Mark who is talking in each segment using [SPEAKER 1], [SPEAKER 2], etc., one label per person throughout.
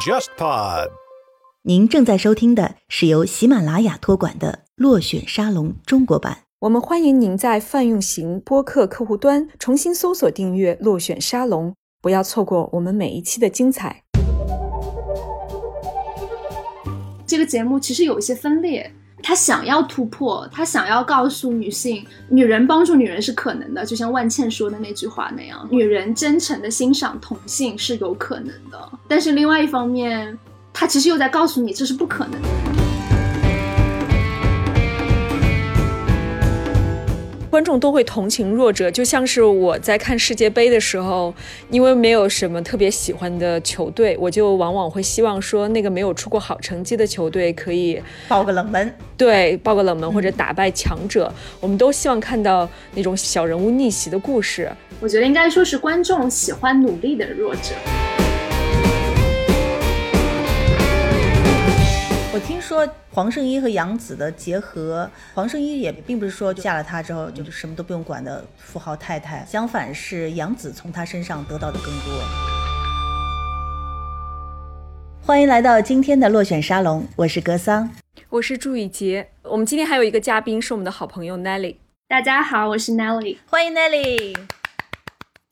[SPEAKER 1] JustPod。
[SPEAKER 2] 您正在收听的是由喜马拉雅托管的《落选沙龙》中国版。
[SPEAKER 3] 我们欢迎您在泛用型播客客户端重新搜索订阅“落选沙龙”，不要错过我们每一期的精彩。
[SPEAKER 4] 这个节目其实有一些分裂，他想要突破，他想要告诉女性，女人帮助女人是可能的，就像万茜说的那句话那样，女人真诚的欣赏同性是有可能的。但是另外一方面，他其实又在告诉你这是不可能的。
[SPEAKER 3] 观众都会同情弱者，就像是我在看世界杯的时候，因为没有什么特别喜欢的球队，我就往往会希望说那个没有出过好成绩的球队可以
[SPEAKER 2] 爆个冷门，
[SPEAKER 3] 对，爆个冷门或者打败强者。我们都希望看到那种小人物逆袭的故事。
[SPEAKER 4] 我觉得应该说是观众喜欢努力的弱者。
[SPEAKER 2] 我听说黄圣依和杨紫的结合，黄圣依也并不是说嫁了他之后就什么都不用管的富豪太太，相反是杨紫从他身上得到的更多。欢迎来到今天的落选沙龙，我是格桑，
[SPEAKER 3] 我是祝雨洁。我们今天还有一个嘉宾是我们的好朋友 Nelly。
[SPEAKER 4] 大家好，我是 Nelly，
[SPEAKER 2] 欢迎 Nelly。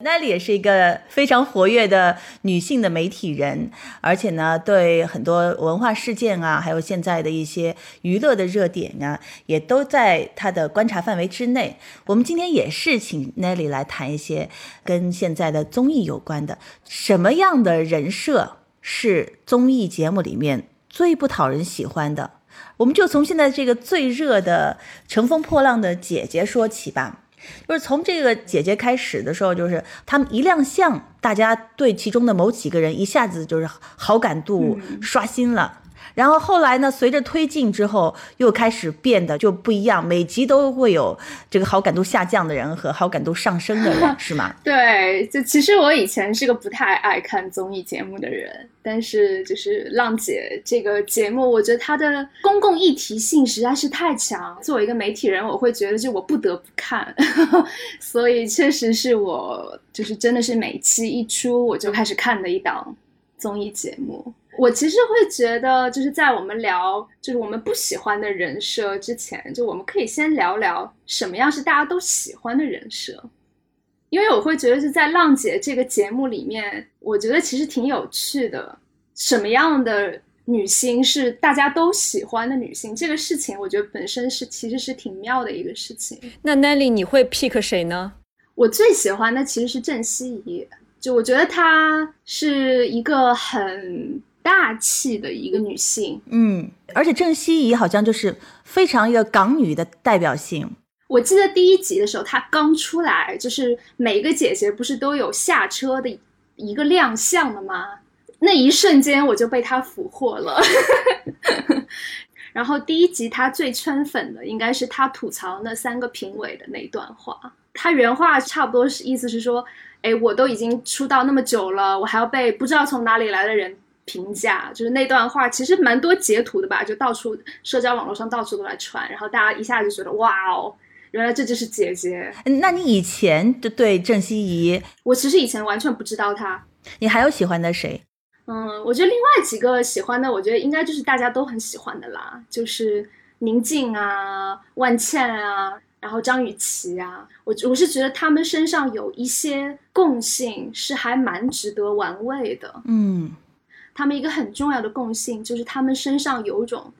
[SPEAKER 2] Nelly 也是一个非常活跃的女性的媒体人，而且呢，对很多文化事件啊，还有现在的一些娱乐的热点啊，也都在她的观察范围之内。我们今天也是请 Nelly 来谈一些跟现在的综艺有关的，什么样的人设是综艺节目里面最不讨人喜欢的？我们就从现在这个最热的《乘风破浪的姐姐》说起吧。就是从这个姐姐开始的时候，就是他们一亮相，大家对其中的某几个人一下子就是好感度刷新了。然后后来呢，随着推进之后，又开始变得就不一样，每集都会有这个好感度下降的人和好感度上升的人，是吗？
[SPEAKER 4] 对，就其实我以前是个不太爱看综艺节目的人，但是就是《浪姐》这个节目，我觉得它的公共议题性实在是太强。作为一个媒体人，我会觉得就我不得不看，所以确实是我就是真的是每期一出我就开始看的一档综艺节目。我其实会觉得，就是在我们聊就是我们不喜欢的人设之前，就我们可以先聊聊什么样是大家都喜欢的人设，因为我会觉得是在《浪姐》这个节目里面，我觉得其实挺有趣的。什么样的女星是大家都喜欢的女星？这个事情，我觉得本身是其实是挺妙的一个事情。
[SPEAKER 3] 那 Nelly，你会 pick 谁呢？
[SPEAKER 4] 我最喜欢的其实是郑希怡，就我觉得她是一个很。大气的一个女性，
[SPEAKER 2] 嗯，而且郑希怡好像就是非常一个港女的代表性。
[SPEAKER 4] 我记得第一集的时候，她刚出来，就是每个姐姐不是都有下车的一个亮相的吗？那一瞬间我就被她俘获了。然后第一集她最圈粉的应该是她吐槽那三个评委的那段话，她原话差不多是意思是说，哎，我都已经出道那么久了，我还要被不知道从哪里来的人。评价就是那段话，其实蛮多截图的吧，就到处社交网络上到处都来传，然后大家一下就觉得哇哦，原来这就是姐姐。
[SPEAKER 2] 那你以前就对郑希怡，
[SPEAKER 4] 我其实以前完全不知道她。
[SPEAKER 2] 你还有喜欢的谁？
[SPEAKER 4] 嗯，我觉得另外几个喜欢的，我觉得应该就是大家都很喜欢的啦，就是宁静啊、万茜啊，然后张雨绮啊。我我是觉得他们身上有一些共性，是还蛮值得玩味的。
[SPEAKER 2] 嗯。
[SPEAKER 4] 他们一个很重要的共性就是他们身上有一种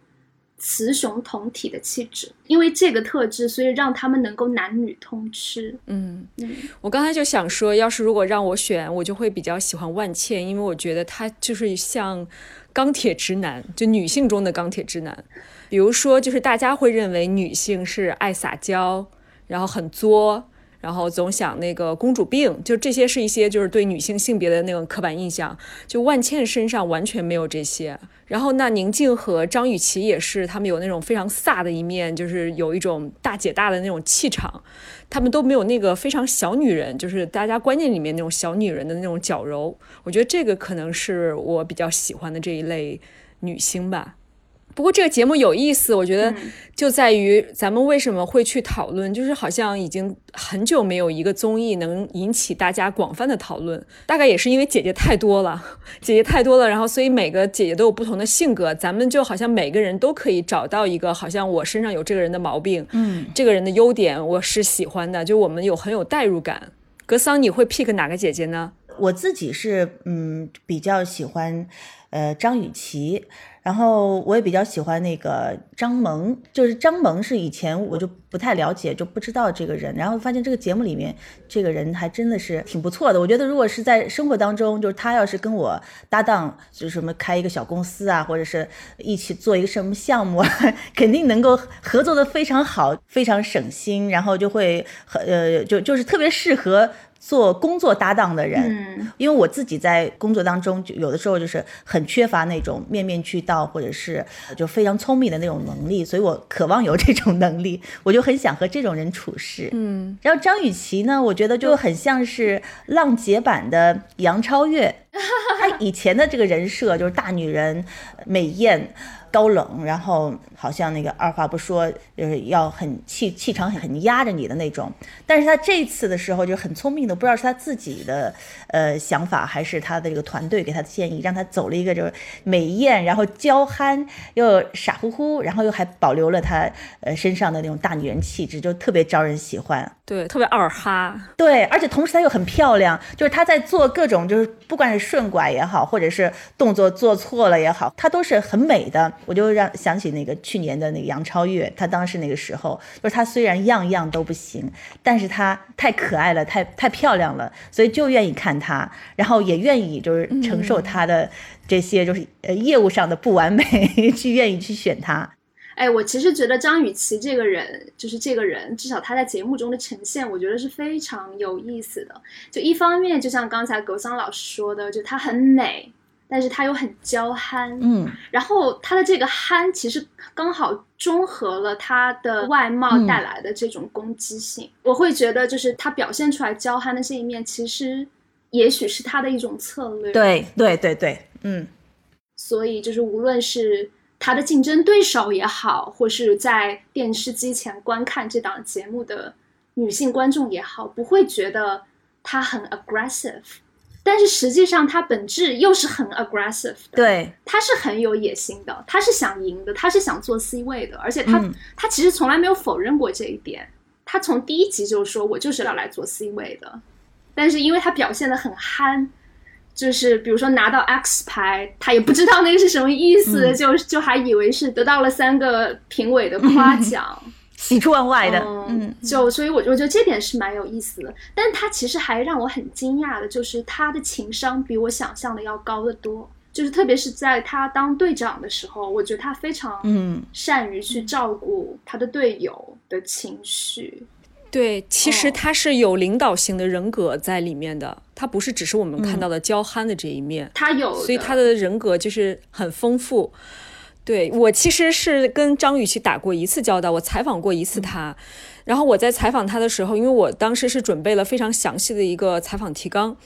[SPEAKER 4] 雌雄同体的气质，因为这个特质，所以让他们能够男女通吃。
[SPEAKER 3] 嗯嗯，我刚才就想说，要是如果让我选，我就会比较喜欢万茜，因为我觉得她就是像钢铁直男，就女性中的钢铁直男。比如说，就是大家会认为女性是爱撒娇，然后很作。然后总想那个公主病，就这些是一些就是对女性性别的那种刻板印象。就万茜身上完全没有这些。然后那宁静和张雨绮也是，她们有那种非常飒的一面，就是有一种大姐大的那种气场。她们都没有那个非常小女人，就是大家观念里面那种小女人的那种矫柔。我觉得这个可能是我比较喜欢的这一类女星吧。不过这个节目有意思，我觉得
[SPEAKER 4] 嗯
[SPEAKER 3] 就在于咱们为什么会去讨论，就是好像已经很久没有一个综艺能引起大家广泛的讨论。大概也是因为姐姐太多了，姐姐太多了，然后所以每个姐姐都有不同的性格，咱们就好像每个人都可以找到一个好像我身上有这个人的毛病，
[SPEAKER 2] 嗯，
[SPEAKER 3] 这个人的优点我是喜欢的，就我们有很有代入感。格桑，你会 pick 哪个姐姐呢？
[SPEAKER 2] 我自己是嗯比较喜欢呃张雨绮，然后我也比较喜欢那个张萌，就是张萌是以前我就不太了解，就不知道这个人，然后发现这个节目里面这个人还真的是挺不错的。我觉得如果是在生活当中，就是他要是跟我搭档，就是什么开一个小公司啊，或者是一起做一个什么项目啊，肯定能够合作的非常好，非常省心，然后就会很呃就就是特别适合。做工作搭档的人，
[SPEAKER 4] 嗯
[SPEAKER 2] 因为我自己在工作当中，就有的时候就是很缺乏那种面面俱到，或者是就非常聪明的那种能力，所以我渴望有这种能力，我就很想和这种人处事。
[SPEAKER 3] 嗯，
[SPEAKER 2] 然后张雨绮呢，我觉得就很像是浪姐版的杨超越，她以前的这个人设就是大女人、美艳。高冷，然后好像那个二话不说，就是要很气气场很压着你的那种。但是他这次的时候就很聪明的，不知道是他自己的呃想法，还是他的这个团队给他的建议，让他走了一个就是美艳，然后娇憨又傻乎乎，然后又还保留了她呃身上的那种大女人气质，就特别招人喜欢。
[SPEAKER 3] 对，特别二哈。
[SPEAKER 2] 对，而且同时她又很漂亮，就是她在做各种就是不管是顺拐也好，或者是动作做错了也好，她都是很美的。我就让想起那个去年的那个杨超越，她当时那个时候，就是她虽然样样都不行，但是她太可爱了，太太漂亮了，所以就愿意看她，然后也愿意就是承受她的这些就是呃业务上的不完美，去愿意去选她。
[SPEAKER 4] 哎，我其实觉得张雨绮这个人，就是这个人，至少她在节目中的呈现，我觉得是非常有意思的。就一方面，就像刚才格桑老师说的，就她很美，但是她又很娇憨。
[SPEAKER 2] 嗯，
[SPEAKER 4] 然后她的这个憨，其实刚好中和了她的外貌
[SPEAKER 2] 嗯
[SPEAKER 4] 带来的这种攻击性。我会觉得，就是她表现出来娇憨的这一面，其实也许是她的一种策略。
[SPEAKER 2] 对对对对，嗯。
[SPEAKER 4] 所以就是无论是他的竞争对手也好，或是在电视机前观看这档节目的女性观众也好，不会觉得他很 aggressive，但是实际上他本质又是很 aggressive 的。，
[SPEAKER 2] 对，
[SPEAKER 4] 他是很有野心的，他是想赢的，他是想做 C 位的，而且他、
[SPEAKER 2] 嗯
[SPEAKER 4] 他其实从来没有否认过这一点。他从第一集就说我就是要来做 C 位的，但是因为他表现的很憨，就是比如说拿到 X 牌，他也不知道那个是什么意思，
[SPEAKER 2] 嗯
[SPEAKER 4] 就就还以为是得到了三个评委的夸奖。
[SPEAKER 2] 喜出望外的，
[SPEAKER 4] 嗯
[SPEAKER 2] 嗯，
[SPEAKER 4] 就所以我，我觉得这点是蛮有意思的。但他其实还让我很惊讶的，就是他的情商比我想象的要高得多。就是特别是在他当队长的时候，我觉得他非常
[SPEAKER 2] 嗯
[SPEAKER 4] 善于去照顾他的队友的情绪。
[SPEAKER 3] 对，其实
[SPEAKER 4] 哦
[SPEAKER 3] 他是有领导型的人格在里面的，他不是只是我们看到的娇憨的这一面，
[SPEAKER 4] 他有，
[SPEAKER 3] 所以他的人格就是很丰富。对我其实是跟张雨绮打过一次交道，我采访过一次她，然后我在采访他的时候，因为我当时是准备了非常详细的一个采访提纲，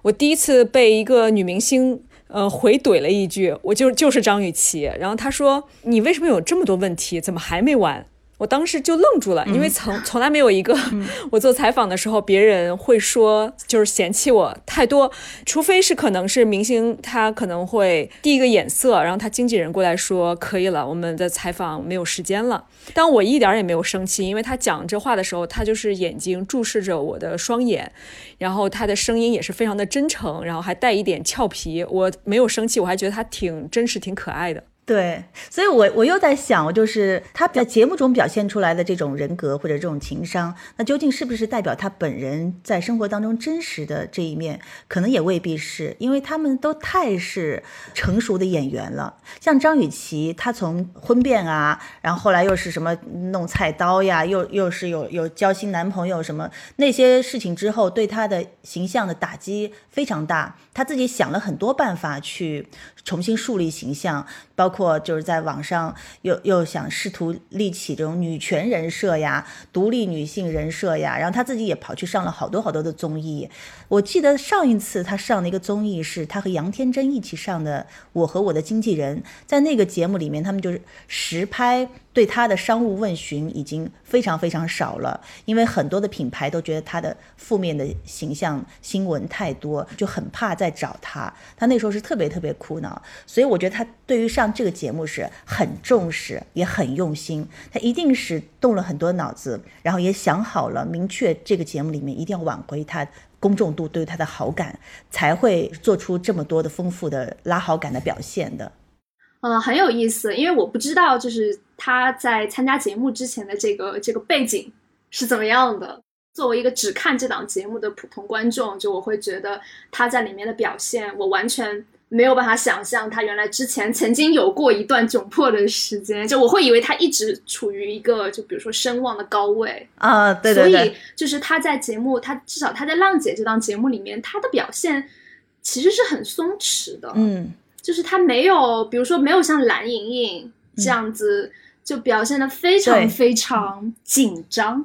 [SPEAKER 3] 我第一次被一个女明星呃回怼了一句，我就就是张雨绮，然后他说你为什么有这么多问题，怎么还没完？我当时就愣住了，因为从从来没有一个 我做采访的时候，别人会说就是嫌弃我太多，除非是可能是明星他可能会递一个眼色，然后他经纪人过来说可以了，我们的采访没有时间了。但我一点儿也没有生气，因为他讲这话的时候，他就是眼睛注视着我的双眼，然后他的声音也是非常的真诚，然后还带一点俏皮，我没有生气，我还觉得他挺真实、挺可爱的。
[SPEAKER 2] 对，所以我我又在想，我就是他在节目中表现出来的这种人格或者这种情商，那究竟是不是代表他本人在生活当中真实的这一面？可能也未必是，因为他们都太是成熟的演员了。像张雨绮，她从婚变啊，然后后来又是什么弄菜刀呀，又又是有有交新男朋友什么那些事情之后，对她的形象的打击非常大。她自己想了很多办法去重新树立形象。包括就是在网上又又想试图立起这种女权人设呀、独立女性人设呀，然后她自己也跑去上了好多好多的综艺。我记得上一次他上的一个综艺是他和杨天真一起上的《我和我的经纪人》，在那个节目里面，他们就是实拍对他的商务问询已经非常非常少了，因为很多的品牌都觉得他的负面的形象新闻太多，就很怕再找他。他那时候是特别特别苦恼，所以我觉得他对于上这个节目是很重视，也很用心。他一定是动了很多脑子，然后也想好了，明确这个节目里面一定要挽回他。公众度对他的好感，才会做出这么多的丰富的拉好感的表现的。
[SPEAKER 4] 嗯，很有意思，因为我不知道就是他在参加节目之前的这个这个背景是怎么样的。作为一个只看这档节目的普通观众，就我会觉得他在里面的表现，我完全。没有办法想象他原来之前曾经有过一段窘迫的时间，就我会以为他一直处于一个就比如说声望的高位。
[SPEAKER 2] 啊，对对
[SPEAKER 4] 对，所以就是他在节目，他至少他在浪姐这档节目里面，他的表现其实是很松弛的，
[SPEAKER 2] 嗯，
[SPEAKER 4] 就是他没有，比如说没有像蓝盈莹这样子就表现的非常非常紧张。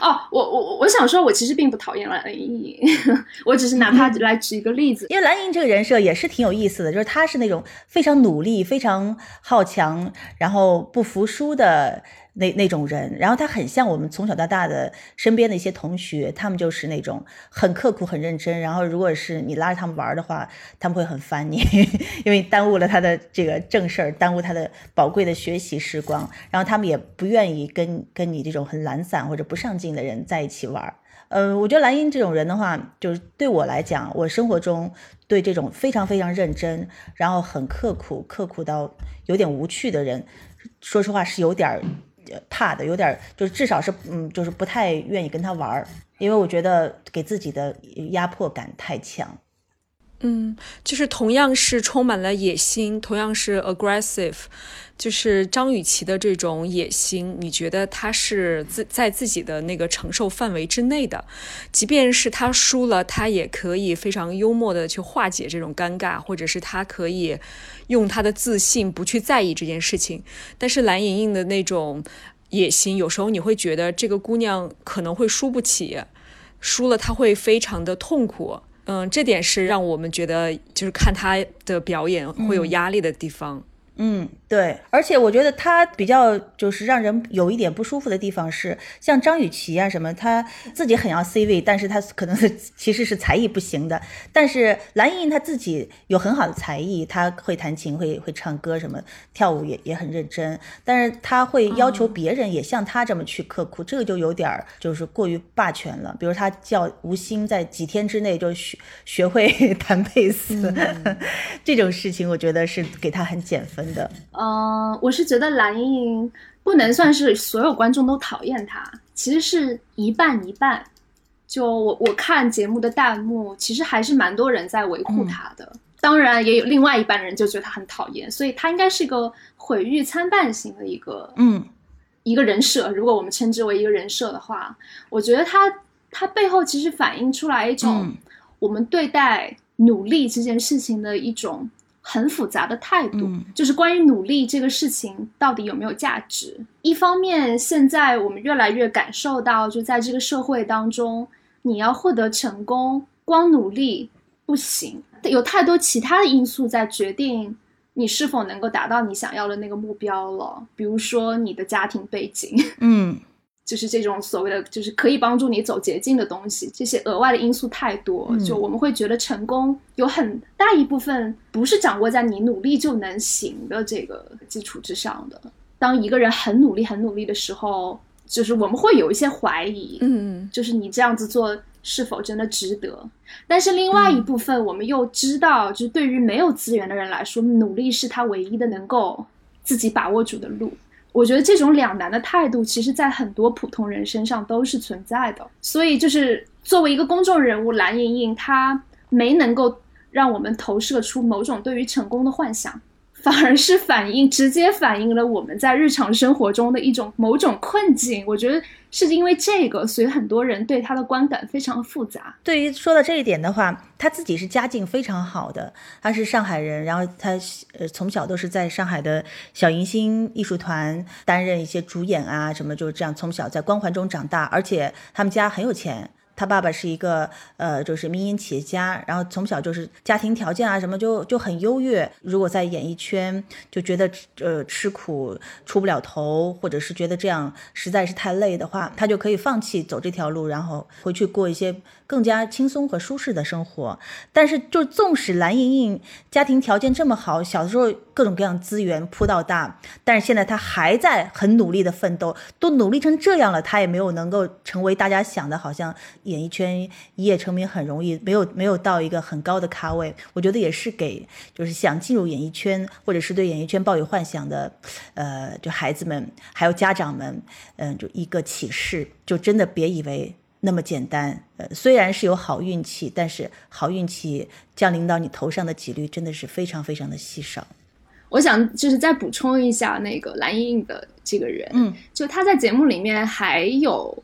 [SPEAKER 4] 哦，我我我想说，我其实并不讨厌蓝莹莹，我只是拿她来举一个例子，
[SPEAKER 2] 因为蓝莹这个人设也是挺有意思的，就是她是那种非常努力、非常好强，然后不服输的。那那种人，然后他很像我们从小到大的身边的一些同学，他们就是那种很刻苦、很认真。然后如果是你拉着他们玩的话，他们会很烦你，因为耽误了他的这个正事儿，耽误他的宝贵的学习时光。然后他们也不愿意跟跟你这种很懒散或者不上进的人在一起玩。嗯，我觉得蓝英这种人的话，就是对我来讲，我生活中对这种非常非常认真，然后很刻苦、刻苦到有点无趣的人，说实话是有点儿。怕的有点，就是至少是，嗯，就是不太愿意跟他玩儿，因为我觉得给自己的压迫感太强。
[SPEAKER 3] 嗯，就是同样是充满了野心，同样是 aggressive，就是张雨绮的这种野心，你觉得她是自在自己的那个承受范围之内的，即便是她输了，她也可以非常幽默的去化解这种尴尬，或者是她可以用她的自信不去在意这件事情。但是蓝莹莹的那种野心，有时候你会觉得这个姑娘可能会输不起，输了她会非常的痛苦。嗯，这点是让我们觉得，就是看他的表演会有压力的地方。
[SPEAKER 2] 嗯，对，而且我觉得他比较就是让人有一点不舒服的地方是，像张雨绮啊什么，他自己很要 C 位，但是他可能是其实是才艺不行的。但是蓝盈莹她自己有很好的才艺，她会弹琴，会会唱歌，什么跳舞也也很认真。但是她会要求别人也像她这么去刻苦，这个就有点儿就是过于霸权了。比如她叫吴昕在几天之内就学学会弹贝斯，这种事情我觉得是给她很减分。
[SPEAKER 4] 嗯，我是觉得蓝盈莹不能算是所有观众都讨厌她，其实是一半一半。就我我看节目的弹幕，其实还是蛮多人在维护她的。当然，也有另外一半人就觉得她很讨厌，所以她应该是一个毁誉参半型的一个
[SPEAKER 2] 嗯
[SPEAKER 4] 一个人设。如果我们称之为一个人设的话，我觉得她她背后其实反映出来一种我们对待努力这件事情的一种。很复杂的态度，就是关于努力这个事情到底有没有价值。一方面，现在我们越来越感受到，就在这个社会当中，你要获得成功，光努力不行，有太多其他的因素在决定你是否能够达到你想要的那个目标了。比如说你的家庭背景，
[SPEAKER 2] 嗯。
[SPEAKER 4] 就是这种所谓的，就是可以帮助你走捷径的东西，这些额外的因素太多，就我们会觉得成功有很大一部分不是掌握在你努力就能行的这个基础之上的。当一个人很努力、很努力的时候，就是我们会有一些怀疑，
[SPEAKER 3] 嗯，
[SPEAKER 4] 就是你这样子做是否真的值得？但是另外一部分，我们又知道，就是对于没有资源的人来说，努力是他唯一的能够自己把握住的路。我觉得这种两难的态度，其实在很多普通人身上都是存在的。所以，就是作为一个公众人物，蓝盈莹她没能够让我们投射出某种对于成功的幻想，反而是反映直接反映了我们在日常生活中的一种某种困境。我觉得是因为这个，所以很多人对他的观感非常复杂。
[SPEAKER 2] 对于说到这一点的话，他自己是家境非常好的，他是上海人，然后他呃从小都是在上海的小迎星艺术团担任一些主演啊什么，就是这样从小在光环中长大，而且他们家很有钱。他爸爸是一个呃，就是民营企业家，然后从小就是家庭条件啊什么就就很优越。如果在演艺圈就觉得呃吃苦出不了头，或者是觉得这样实在是太累的话，他就可以放弃走这条路，然后回去过一些更加轻松和舒适的生活。但是就纵使蓝莹莹家庭条件这么好，小的时候各种各样资源铺到大，但是现在她还在很努力的奋斗，都努力成这样了，她也没有能够成为大家想的好像。演艺圈一夜成名很容易，没有没有到一个很高的咖位，我觉得也是给就是想进入演艺圈或者是对演艺圈抱有幻想的，呃，就孩子们还有家长们，嗯，就一个启示，就真的别以为那么简单。呃，虽然是有好运气，但是好运气降临到你头上的几率真的是非常非常的稀少。
[SPEAKER 4] 我想就是再补充一下那个蓝莹莹的这个人，
[SPEAKER 2] 嗯，
[SPEAKER 4] 就她在节目里面还有。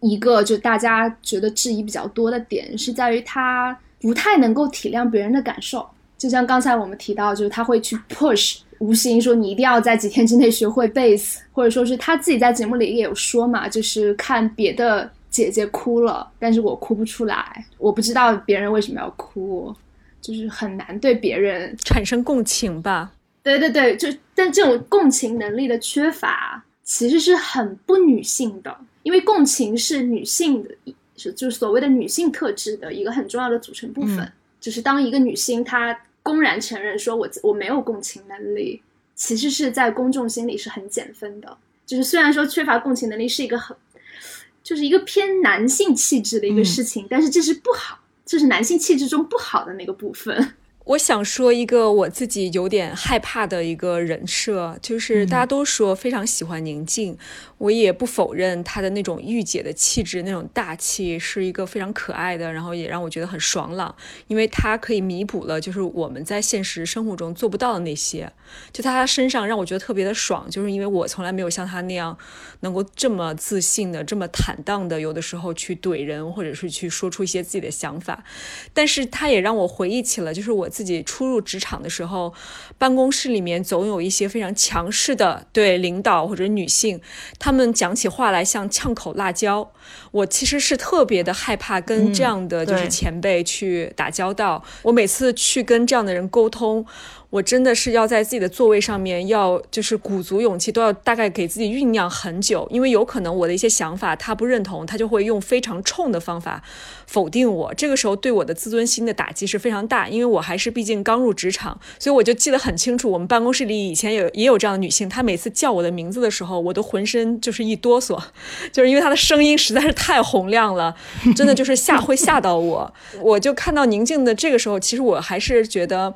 [SPEAKER 4] 一个就大家觉得质疑比较多的点是在于他不太能够体谅别人的感受，就像刚才我们提到，就是他会去 push，吴昕说你一定要在几天之内学会 base，，或者说是他自己在节目里也有说嘛，就是看别的姐姐哭了，但是我哭不出来，我不知道别人为什么要哭，就是很难对别人
[SPEAKER 3] 产生共情吧？
[SPEAKER 4] 对对对，就但这种共情能力的缺乏，其实是很不女性的。因为共情是女性的，是就是所谓的女性特质的一个很重要的组成部分。就是当一个女性她公然承认说我我没有共情能力，其实是在公众心里是很减分的。就是虽然说缺乏共情能力是一个很，就是一个偏男性气质的一个事情，但是这是不好，这是男性气质中不好的那个部分。
[SPEAKER 3] 我想说一个我自己有点害怕的一个人设，就是大家都说非常喜欢宁静，我也不否认她的那种御姐的气质，那种大气是一个非常可爱的，然后也让我觉得很爽朗，因为她可以弥补了就是我们在现实生活中做不到的那些，就她身上让我觉得特别的爽，就是因为我从来没有像她那样能够这么自信的、这么坦荡的，有的时候去怼人或者是去说出一些自己的想法，但是她也让我回忆起了就是我。自己初入职场的时候，办公室里面总有一些非常强势的对领导或者女性，他们讲起话来像呛口辣椒。我其实是特别的害怕跟这样的就是前辈去打交道。我每次去跟这样的人沟通。我真的是要在自己的座位上面，要就是鼓足勇气，都要大概给自己酝酿很久，因为有可能我的一些想法他不认同，他就会用非常冲的方法否定我。这个时候对我的自尊心的打击是非常大，因为我还是毕竟刚入职场，所以我就记得很清楚，我们办公室里以前有也有这样的女性，她每次叫我的名字的时候，我都浑身就是一哆嗦，就是因为她的声音实在是太洪亮了，真的就是吓会吓到我。我就看到宁静的这个时候，其实我还是觉得，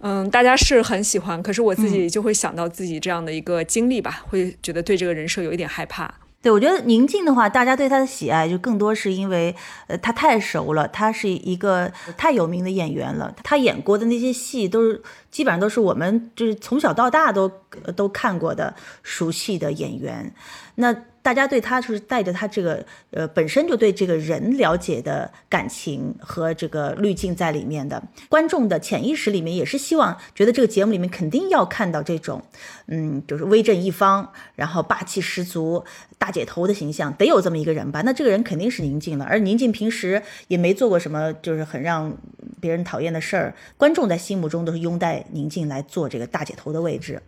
[SPEAKER 3] 嗯，大家。他是很喜欢，可是我自己就会想到自己这样的一个经历吧，会觉得对这个人设有一点害怕。
[SPEAKER 2] 对我觉得宁静的话，大家对他的喜爱就更多是因为，呃，他太熟了，他是一个太有名的演员了，他演过的那些戏都是基本上都是我们就是从小到大都都看过的熟悉的演员，那。大家对他就是带着他这个呃本身就对这个人了解的感情和这个滤镜在里面的观众的潜意识里面也是希望觉得这个节目里面肯定要看到这种嗯就是威震一方，然后霸气十足大姐头的形象，得有这么一个人吧？那这个人肯定是宁静了。而宁静平时也没做过什么就是很让别人讨厌的事儿，观众在心目中都是拥戴宁静来做这个大姐头的位置。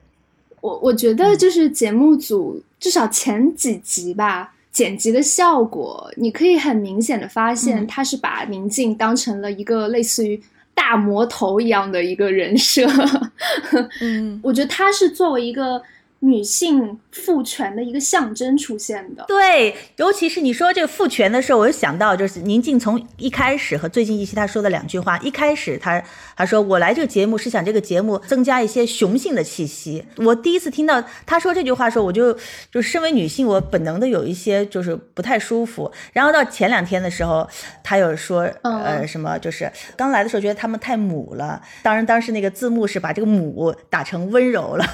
[SPEAKER 4] 我我觉得就是节目组至少前几集吧，剪辑的效果，你可以很明显的发现，他是把宁静当成了一个类似于大魔头一样的一个人设。
[SPEAKER 3] 嗯，
[SPEAKER 4] 我觉得他是作为一个女性父权的一个象征出现的。
[SPEAKER 2] 对，尤其是你说这个父权的时候，我就想到就是宁静从一开始和最近一期他说的两句话。一开始他他说我来这个节目是想这个节目增加一些雄性的气息。我第一次听到他说这句话的时候，我就就身为女性，我本能的有一些就是不太舒服。然后到前两天的时候，他又说呃什么就是刚来的时候觉得他们太母了。当然当时那个字幕是把这个母打成温柔了。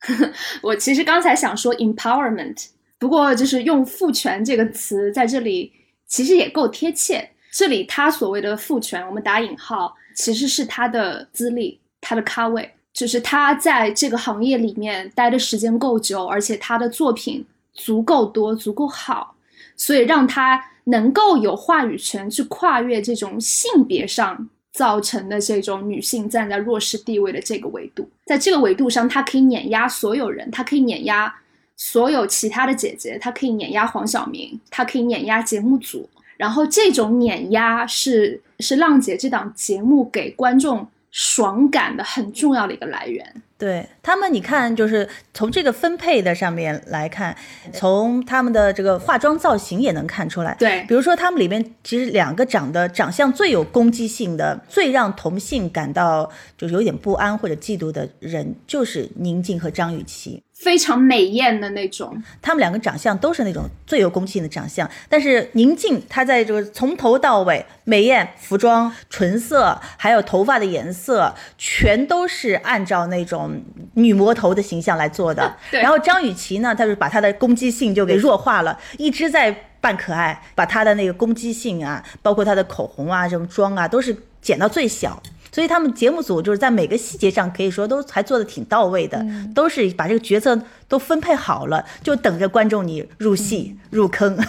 [SPEAKER 4] 我其实刚才想说 empowerment，不过就是用父权这个词在这里其实也够贴切。这里他所谓的父权，我们打引号，其实是他的资历，他的咖位，就是他在这个行业里面待的时间够久，而且他的作品足够多、足够好，所以让他能够有话语权去跨越这种性别上。造成的这种女性站在弱势地位的这个维度，在这个维度上，她可以碾压所有人，她可以碾压所有其他的姐姐，她可以碾压黄晓明，她可以碾压节目组。然后这种碾压是是浪姐这档节目给观众爽感的很重要的一个来源。
[SPEAKER 2] 对他们，你看，就是从这个分配的上面来看，从他们的这个化妆造型也能看出来。
[SPEAKER 4] 对，
[SPEAKER 2] 比如说他们里面其实两个长得长相最有攻击性的、最让同性感到就是有点不安或者嫉妒的人，就是宁静和张雨绮。
[SPEAKER 4] 非常美艳的那种，
[SPEAKER 2] 他们两个长相都是那种最有攻击性的长相。但是宁静，她在这个从头到尾美艳，服装、唇色，还有头发的颜色，全都是按照那种女魔头的形象来做的。然后张雨绮呢，她就把她的攻击性就给弱化了，一直在扮可爱，把她的那个攻击性啊，包括她的口红啊、什么妆啊，都是减到最小。所以他们节目组就是在每个细节上可以说都还做的挺到位的，都是把这个角色都分配好了，就等着观众你入戏入坑。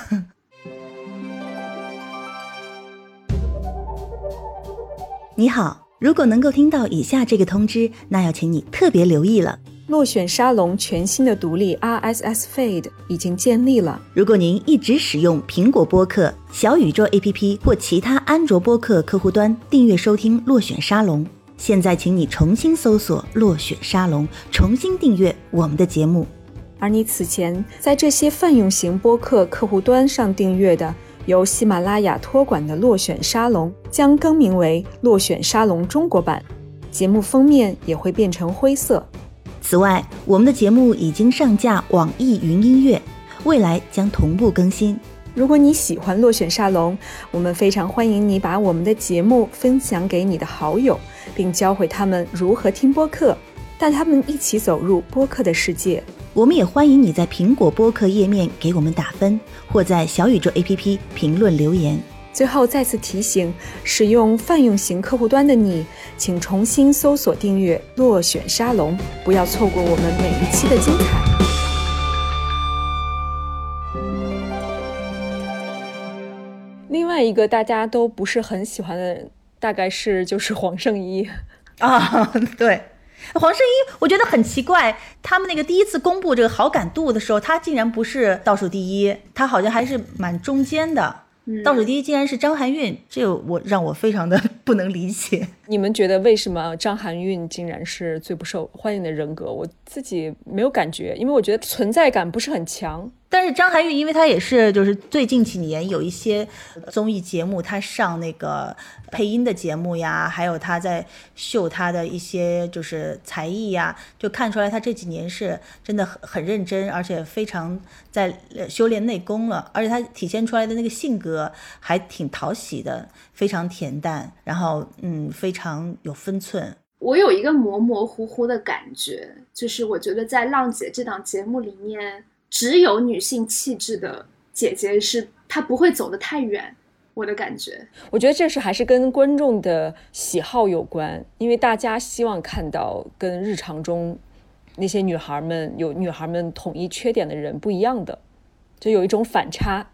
[SPEAKER 2] 你好，如果能够听到以下这个通知，那要请你特别留意了。
[SPEAKER 3] 落选沙龙全新的独立 RSS feed 已经建立了。
[SPEAKER 2] 如果您一直使用苹果播客、小宇宙 APP 或其他安卓播客客户端订阅收听落选沙龙，现在请你重新搜索落选沙龙，重新订阅我们的节目。
[SPEAKER 3] 而你此前在这些泛用型播客客户端上订阅的由喜马拉雅托管的落选沙龙，将更名为落选沙龙中国版，节目封面也会变成灰色。
[SPEAKER 2] 此外，我们的节目已经上架网易云音乐，未来将同步更新。
[SPEAKER 3] 如果你喜欢落选沙龙，我们非常欢迎你把我们的节目分享给你的好友，并教会他们如何听播客，带他们一起走入播客的世界。
[SPEAKER 2] 我们也欢迎你在苹果播客页面给我们打分，或在小宇宙 APP 评论留言。
[SPEAKER 3] 最后再次提醒，使用泛用型客户端的你，请重新搜索订阅“落选沙龙”，不要错过我们每一期的精彩。另外一个大家都不是很喜欢的，大概是就是黄圣依
[SPEAKER 2] 啊，对，黄圣依，我觉得很奇怪，他们那个第一次公布这个好感度的时候，他竟然不是倒数第一，他好像还是蛮中间的。倒数第一竟然是张含韵，这个我让我非常的不能理解。
[SPEAKER 3] 你们觉得为什么张含韵竟然是最不受欢迎的人格？我自己没有感觉，因为我觉得存在感不是很强。
[SPEAKER 2] 但是张含韵，因为她也是就是最近几年有一些综艺节目，她上那个配音的节目呀，还有她在秀她的一些就是才艺呀，就看出来她这几年是真的很很认真，而且非常在修炼内功了。而且她体现出来的那个性格还挺讨喜的，非常恬淡，然后嗯，非常有分寸。
[SPEAKER 4] 我有一个模模糊糊的感觉，就是我觉得在浪姐这档节目里面。只有女性气质的姐姐是她不会走得太远，我的感觉。
[SPEAKER 3] 我觉得这是还是跟观众的喜好有关，因为大家希望看到跟日常中那些女孩们有女孩们统一缺点的人不一样的，就有一种反差。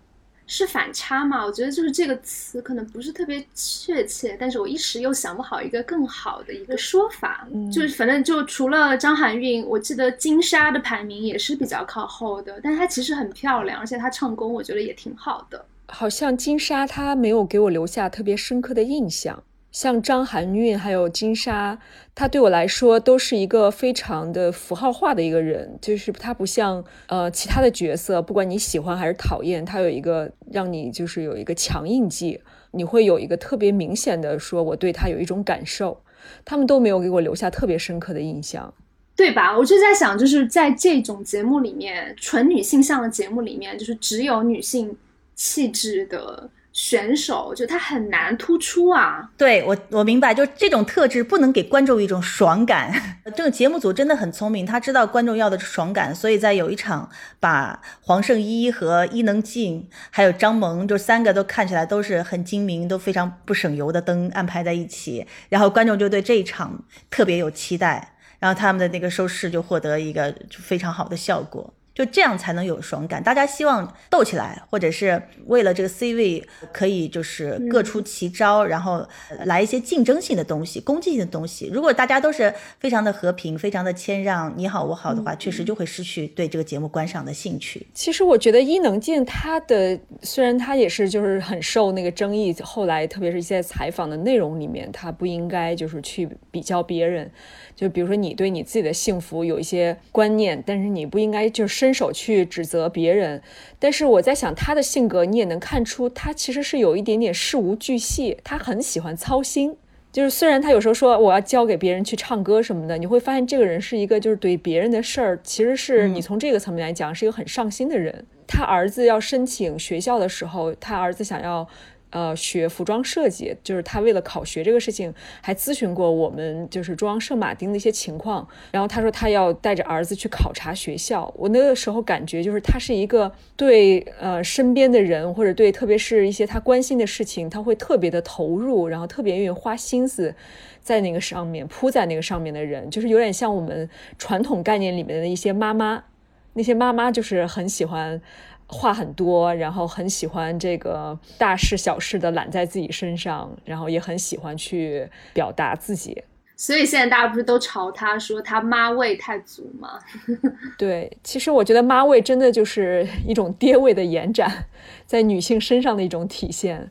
[SPEAKER 4] 是反差嘛？我觉得就是这个词可能不是特别确切，但是我一时又想不好一个更好的一个说法。嗯就是反正就除了张含韵，我记得金莎的排名也是比较靠后的，但是她其实很漂亮，而且她唱功我觉得也挺好的。
[SPEAKER 3] 好像金莎她没有给我留下特别深刻的印象，像张含韵还有金莎，她对我来说都是一个非常的符号化的一个人，就是她不像呃其他的角色，不管你喜欢还是讨厌，她有一个让你就是有一个强印记，你会有一个特别明显的说我对她有一种感受，他们都没有给我留下特别深刻的印象。
[SPEAKER 4] 对吧？我就在想，就是在这种节目里面，纯女性向的节目里面，就是只有女性气质的。选手就他很难突出啊！
[SPEAKER 2] 对我，我明白，就这种特质不能给观众一种爽感。这个节目组真的很聪明，他知道观众要的是爽感，所以在有一场把黄圣依和伊能静还有张萌，就三个都看起来都是很精明，都非常不省油的灯安排在一起，然后观众就对这一场特别有期待，然后他们的那个收视就获得一个非常好的效果。就这样才能有爽感，大家希望斗起来，或者是为了这个 C 位可以就是各出奇招，然后来一些竞争性的东西、攻击性的东西。如果大家都是非常的和平、非常的谦让，你好我好的话，确实就会失去对这个节目观赏的兴趣。
[SPEAKER 3] 其实我觉得伊能静她的虽然她也是就是很受那个争议，后来特别是一些采访的内容里面，她不应该就是去比较别人。就比如说，你对你自己的幸福有一些观念，但是你不应该就伸手去指责别人。但是我在想，他的性格你也能看出，他其实是有一点点事无巨细，他很喜欢操心。就是虽然他有时候说我要教给别人去唱歌什么的，你会发现这个人是一个就是对别人的事儿，其实是你从这个层面来讲是一个很上心的人。他儿子要申请学校的时候，他儿子想要。呃，学服装设计，就是他为了考学这个事情，还咨询过我们，就是中央圣马丁的一些情况。然后他说他要带着儿子去考察学校。我那个时候感觉就是他是一个对呃身边的人或者对特别是一些他关心的事情，他会特别的投入，然后特别愿意花心思在那个上面扑在那个上面的人，就是有点像我们传统概念里面的一些妈妈，那些妈妈就是很喜欢。话很多，然后很喜欢这个大事小事的揽在自己身上，然后也很喜欢去表达自己。
[SPEAKER 4] 所以现在大家不是都嘲他说他妈味太足吗？
[SPEAKER 3] 对，其实我觉得妈味真的就是一种爹味的延展，在女性身上的一种体现。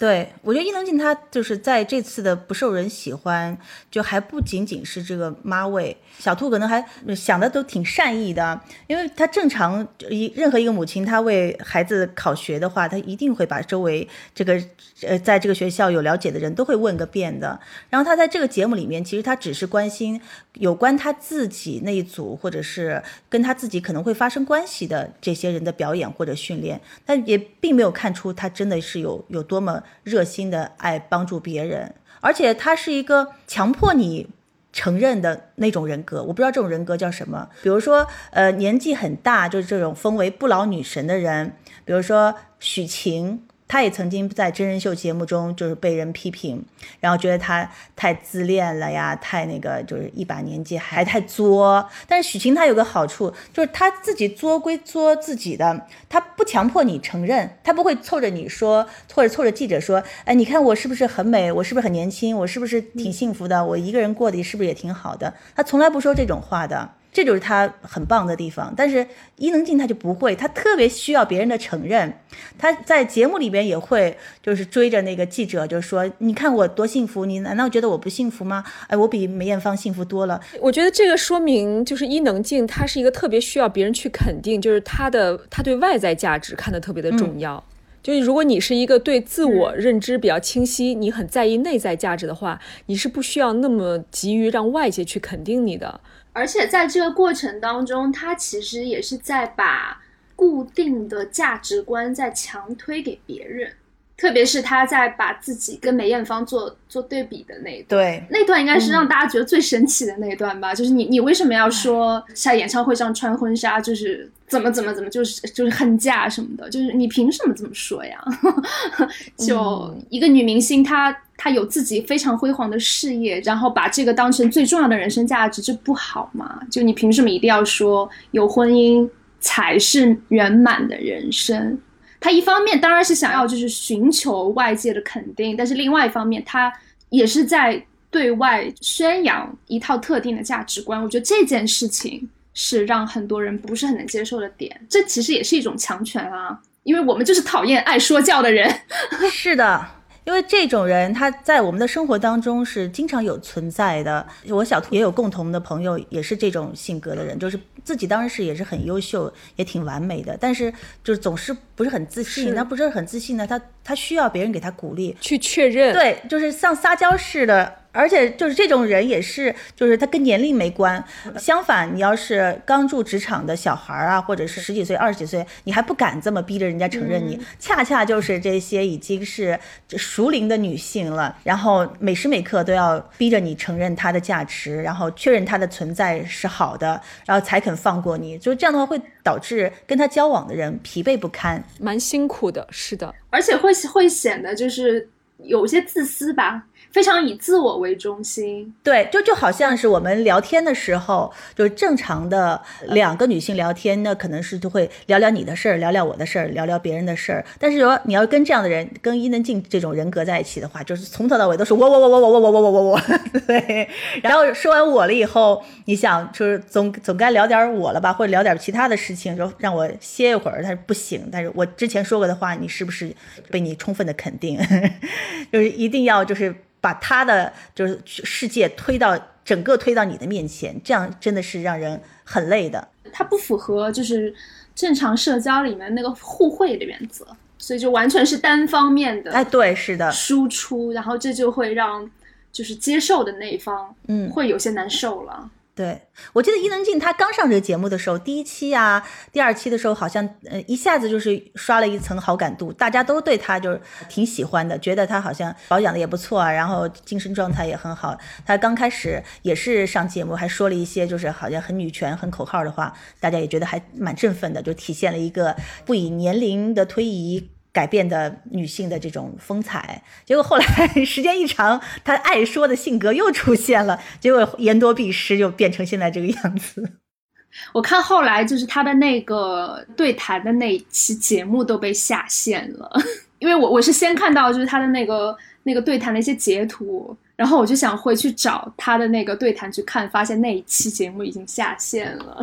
[SPEAKER 2] 对，我觉得伊能静她就是在这次的不受人喜欢，就还不仅仅是这个妈味。小兔可能还想的都挺善意的，因为她正常一任何一个母亲，她为孩子考学的话，她一定会把周围这个呃在这个学校有了解的人都会问个遍的。然后她在这个节目里面，其实她只是关心有关他自己那一组，或者是跟他自己可能会发生关系的这些人的表演或者训练，但也并没有看出他真的是有有多么。热心的爱帮助别人，而且他是一个强迫你承认的那种人格。我不知道这种人格叫什么。比如说，呃，年纪很大，就是这种封为不老女神的人，比如说许晴。他也曾经在真人秀节目中就是被人批评，然后觉得他太自恋了呀，太那个就是一把年纪还太作。但是许晴她有个好处，就是她自己作归作自己的，她不强迫你承认，她不会凑着你说，或者凑着记者说，哎，你看我是不是很美？我是不是很年轻？我是不是挺幸福的？我一个人过得是不是也挺好的？她从来不说这种话的。这就是他很棒的地方，但是伊能静他就不会，他特别需要别人的承认。他在节目里边也会，就是追着那个记者，就说：“你看我多幸福，你难道觉得我不幸福吗？哎，我比梅艳芳幸福多了。”
[SPEAKER 3] 我觉得这个说明就是伊能静，她是一个特别需要别人去肯定，就是她的她对外在价值看得特别的重要。就是如果你是一个对自我认知比较清晰，你很在意内在价值的话，你是不需要那么急于让外界去肯定你的。
[SPEAKER 4] 而且在这个过程当中，他其实也是在把固定的价值观在强推给别人，特别是他在把自己跟梅艳芳做做对比的那一段，
[SPEAKER 2] 对，
[SPEAKER 4] 那段应该是让大家觉得最神奇的那一段吧。就是你你为什么要说在演唱会上穿婚纱就是怎么怎么怎么就是就是恨嫁什么的？就是你凭什么这么说呀？就一个女明星她。他有自己非常辉煌的事业，然后把这个当成最重要的人生价值，这不好吗？就你凭什么一定要说有婚姻才是圆满的人生？他一方面当然是想要就是寻求外界的肯定，但是另外一方面他也是在对外宣扬一套特定的价值观。我觉得这件事情是让很多人不是很能接受的点。这其实也是一种强权啊，因为我们就是讨厌爱说教的人。
[SPEAKER 2] 是的。因为这种人他在我们的生活当中是经常有存在的。我小兔也有共同的朋友，也是这种性格的人，就是自己当然是也是很优秀，也挺完美的，但是就是总是不是很自信。
[SPEAKER 3] 是
[SPEAKER 2] 那不是很自信呢，他他需要别人给他鼓励，
[SPEAKER 3] 去确认，
[SPEAKER 2] 对，就是像撒娇似的，而且就是这种人也是，就是他跟年龄没关。相反，你要是刚入职场的小孩儿啊，或者是十几岁、二十几岁，你还不敢这么逼着人家承认你，恰恰就是这些已经是熟龄的女性了，然后每时每刻都要逼着你承认她的价值，然后确认她的存在是好的，然后才肯放过你。就这样的话，会导致跟他交往的人疲惫不堪。
[SPEAKER 3] 蛮辛苦的，是的。
[SPEAKER 4] 而且会会显得就是有些自私吧，非常以自我为中心。
[SPEAKER 2] 对，就就好像是我们聊天的时候，就是正常的两个女性聊天，那可能是就会聊聊你的事儿，聊聊我的事儿，聊聊别人的事儿。但是说你要跟这样的人，跟伊能静这种人格在一起的话，就是从头到尾都是我我我我我我我我我我我，对。然后说完我了以后，你想就是总总该聊点我了吧，或者聊点其他的事情，就让我歇一会儿。但是不行，但是我之前说过的话，你是不是被你充分的肯定？就是一定要就是。把他的就是世界推到整个推到你的面前，这样真的是让人很累的。
[SPEAKER 4] 它不符合就是正常社交里面那个互惠的原则，所以就完全是单方面的。
[SPEAKER 2] 哎，对，是的，
[SPEAKER 4] 输出，然后这就会让就是接受的那一方，
[SPEAKER 2] 嗯，
[SPEAKER 4] 会有些难受了。
[SPEAKER 2] 对，我记得伊能静她刚上这个节目的时候，第一期啊、第二期的时候，好像呃一下子就是刷了一层好感度，大家都对她就是挺喜欢的，觉得她好像保养的也不错啊，然后精神状态也很好。她刚开始也是上节目，还说了一些就是好像很女权、很口号的话，大家也觉得还蛮振奋的，就体现了一个不以年龄的推移。改变的女性的这种风采，结果后来 时间一长，她爱说的性格又出现了，结果言多必失，就变成现在这个样子。
[SPEAKER 4] 我看后来就是她的那个对谈的那一期节目都被下线了，因为我我是先看到就是她的那个那个对谈的一些截图，然后我就想回去找她的那个对谈去看，发现那一期节目已经下线了，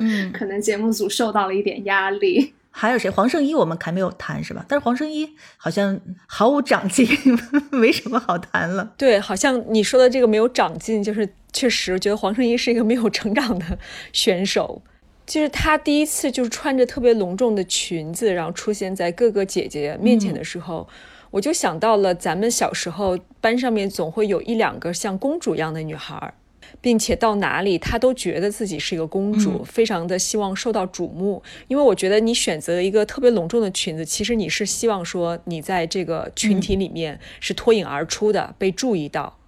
[SPEAKER 2] 嗯
[SPEAKER 4] 可能节目组受到了一点压力。
[SPEAKER 2] 还有谁？黄圣依我们还没有谈是吧？但是黄圣依好像毫无长进，没什么好谈了。
[SPEAKER 3] 对，好像你说的这个没有长进，就是确实觉得黄圣依是一个没有成长的选手。就是她第一次就是穿着特别隆重的裙子，然后出现在各个姐姐面前的时候，我就想到了咱们小时候班上面总会有一两个像公主一样的女孩儿。并且到哪里，她都觉得自己是一个公主，
[SPEAKER 2] 嗯
[SPEAKER 3] 非常的希望受到瞩目。因为我觉得你选择一个特别隆重的裙子，其实你是希望说你在这个群体里面是脱颖而出的，被注意到。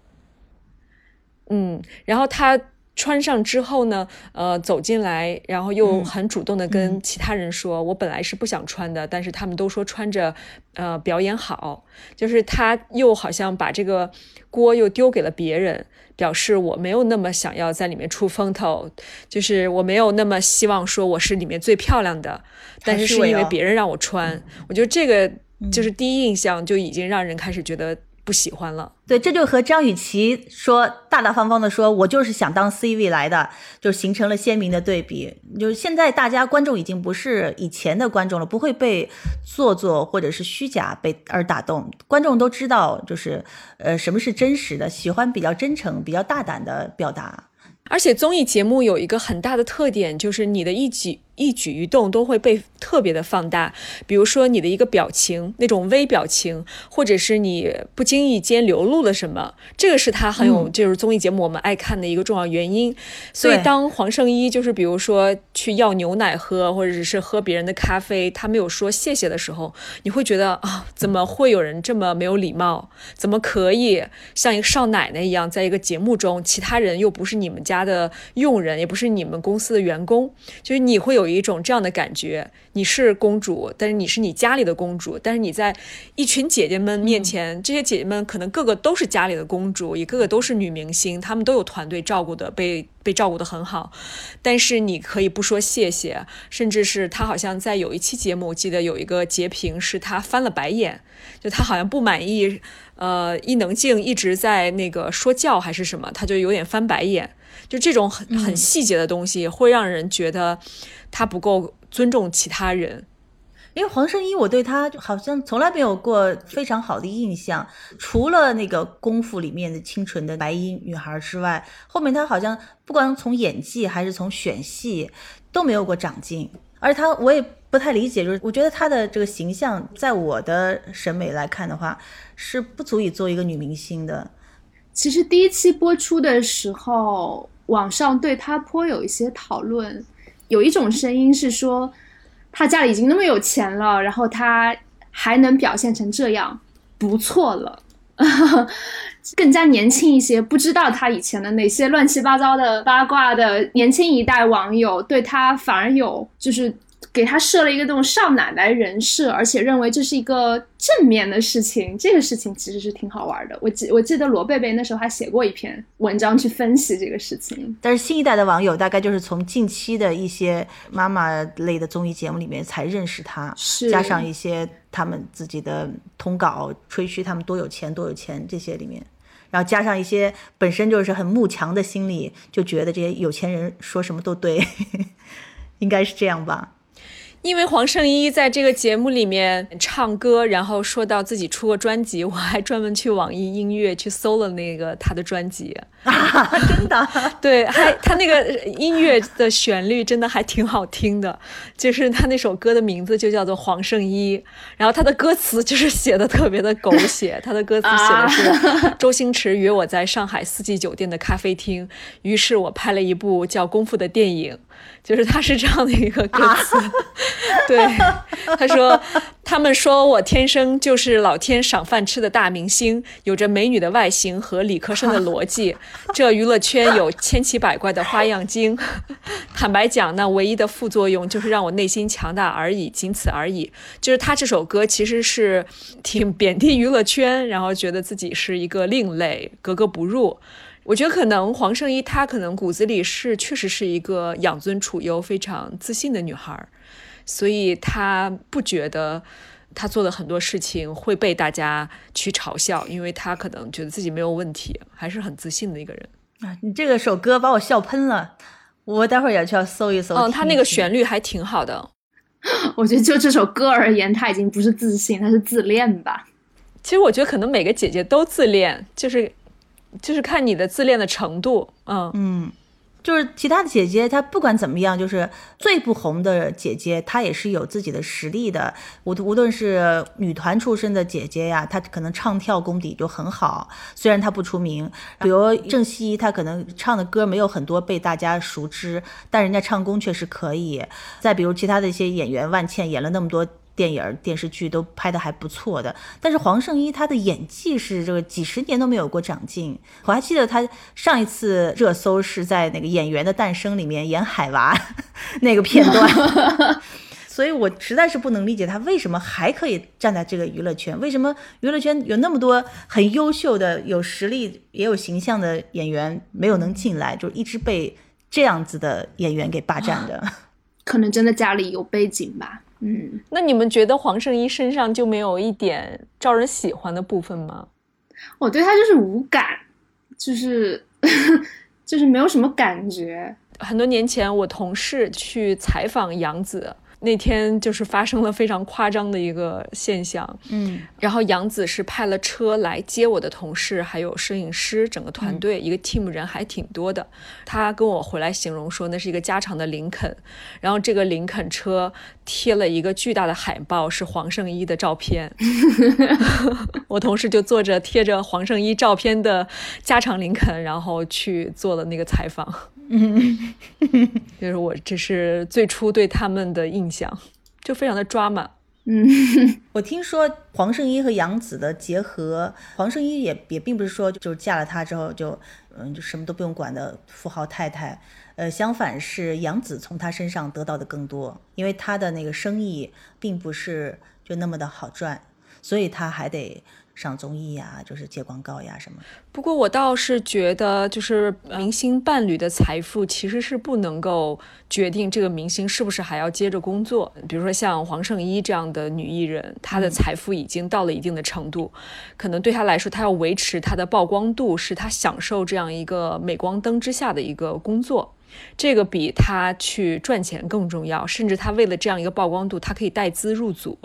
[SPEAKER 3] 嗯，然后她穿上之后呢，呃，走进来，然后又
[SPEAKER 2] 嗯
[SPEAKER 3] 很主动的跟其他人说：“我本来是不想穿的，但是他们都说穿着，呃，表演好。”就是她又好像把这个锅又丢给了别人，表示我没有那么想要在里面出风头，就是我没有那么希望说我是里面最漂亮的，但是是因为别人让我穿。我觉得这个就是第一印象就已经让人开始觉得不喜欢了。
[SPEAKER 2] 对，这就和张雨绮说大大方方的说，我就是想当 C 位来的，就形成了鲜明的对比。就是现在大家观众已经不是以前的观众了，不会被做作或者是虚假被而打动，观众都知道就是呃什么是真实的，喜欢比较真诚、比较大胆的表达。
[SPEAKER 3] 而且综艺节目有一个很大的特点，就是你的一举一举一动都会被特别的放大。比如说你的一个表情，那种微表情，或者是你不经意间流露了什么，这个是他很有，
[SPEAKER 2] 嗯
[SPEAKER 3] 就是综艺节目我们爱看的一个重要原因。所以当黄圣依就是比如说去要牛奶喝，或者是喝别人的咖啡，他没有说谢谢的时候，你会觉得啊，怎么会有人这么没有礼貌？怎么可以像一个少奶奶一样，在一个节目中，其他人又不是你们家的佣人，也不是你们公司的员工，就是你会有有一种这样的感觉，你是公主，但是你是你家里的公主，但是你在一群姐姐们面前，这些姐姐们可能个个都是家里的公主，也个个都是女明星，她们都有团队照顾的，被被照顾的很好，但是你可以不说谢谢，甚至是她好像在有一期节目，我记得有一个截屏是她翻了白眼，就她好像不满意，呃，伊能静一直在那个说教还是什么，她就有点翻白眼。就这种很很细节的东西，会让人觉得他不够尊重其他人。
[SPEAKER 2] 因为黄圣依，我对她好像从来没有过非常好的印象，除了那个《功夫》里面的清纯的白衣女孩之外，后面她好像不管从演技还是从选戏都没有过长进。而她，我也不太理解，就是我觉得她的这个形象，在我的审美来看的话，是不足以做一个女明星的。
[SPEAKER 4] 其实第一期播出的时候，网上对他颇有一些讨论，有一种声音是说。他家里已经那么有钱了，然后他还能表现成这样，不错了。更加年轻一些，不知道他以前的那些乱七八糟的八卦的年轻一代网友，对他反而有就是。给他设了一个那种少奶奶人设，而且认为这是一个正面的事情。这个事情其实是挺好玩的。我记我记得罗贝贝那时候还写过一篇文章去分析这个事情。
[SPEAKER 2] 但是新一代的网友大概就是从近期的一些妈妈类的综艺节目里面才认识他，加上一些他们自己的通稿吹嘘他们多有钱多有钱这些里面，然后加上一些本身就是很慕强的心理，就觉得这些有钱人说什么都对，应该是这样吧。
[SPEAKER 3] 因为黄圣依在这个节目里面唱歌，然后说到自己出过专辑，我还专门去网易音乐去搜了那个他的专辑，
[SPEAKER 2] 真的，
[SPEAKER 3] 对，还他那个音乐的旋律真的还挺好听的，就是他那首歌的名字就叫做黄圣依，然后他的歌词就是写的特别的狗血，他的歌词写的是 周星驰约我在上海四季酒店的咖啡厅，于是我拍了一部叫《功夫》的电影。就是他是这样的一个歌词，对，他说他们说我天生就是老天赏饭吃的大明星，有着美女的外形和理科生的 逻辑，这娱乐圈有千奇百怪的花样精。坦白讲，那唯一的副作用就是让我内心强大而已，仅此而已。就是他这首歌其实是挺贬低娱乐圈，然后觉得自己是一个另类，格格不入。我觉得可能黄圣依她可能骨子里是确实是一个养尊处优、非常自信的女孩，所以她不觉得她做的很多事情会被大家去嘲笑，因为她可能觉得自己没有问题，还是很自信的一个人。
[SPEAKER 2] 啊，你这个首歌把我笑喷了，我待会儿也去要搜一搜。
[SPEAKER 3] 嗯，他那个旋律还挺好的。
[SPEAKER 4] 我觉得就这首歌而言，他已经不是自信，他是自恋吧。
[SPEAKER 3] 其实我觉得可能每个姐姐都自恋，就是。就是看你的自恋的程度，嗯
[SPEAKER 2] 嗯，就是其他的姐姐，她不管怎么样，就是最不红的姐姐，她也是有自己的实力的。无无论是女团出身的姐姐呀，她可能唱跳功底就很好，虽然她不出名。比如郑希，她可能唱的歌没有很多被大家熟知，但人家唱功确实可以。再比如其他的一些演员，万茜演了那么多。电影、电视剧都拍的还不错的，但是黄圣依她的演技是这个几十年都没有过长进。我还记得她上一次热搜是在那个《演员的诞生》里面演海娃 那个片段，所以我实在是不能理解她为什么还可以站在这个娱乐圈，为什么娱乐圈有那么多很优秀的、有实力也有形象的演员没有能进来，就一直被这样子的演员给霸占的。
[SPEAKER 4] 可能真的家里有背景吧。嗯，
[SPEAKER 3] 那你们觉得黄圣依身上就没有一点招人喜欢的部分吗？
[SPEAKER 4] 我对她就是无感，就是 就是没有什么感觉。
[SPEAKER 3] 很多年前，我同事去采访杨紫。那天就是发生了非常夸张的一个现象，
[SPEAKER 2] 嗯，
[SPEAKER 3] 然后杨子是派了车来接我的同事，还有摄影师，整个团队一个 team 人还挺多的。他跟我回来形容说，那是一个加长的林肯，然后这个林肯车贴了一个巨大的海报，是黄圣依的照片。我同事就坐着贴着黄圣依照片的加长林肯，然后去做了那个采访。嗯，就是我这是最初对他们的印象，就非常的抓马。
[SPEAKER 4] 嗯，
[SPEAKER 2] 我听说黄圣依和杨紫的结合，黄圣依也也并不是说就是嫁了他之后就嗯就什么都不用管的富豪太太，呃，相反是杨紫从他身上得到的更多，因为他的那个生意并不是就那么的好赚，所以他还得。上综艺呀，就是接广告呀什么。
[SPEAKER 3] 不过我倒是觉得，就是明星伴侣的财富其实是不能够决定这个明星是不是还要接着工作。比如说像黄圣依这样的女艺人，她的财富已经到了一定的程度，可能对她来说，她要维持她的曝光度，是她享受这样一个镁光灯之下的一个工作。这个比他去赚钱更重要，甚至他为了这样一个曝光度，他可以带资入组。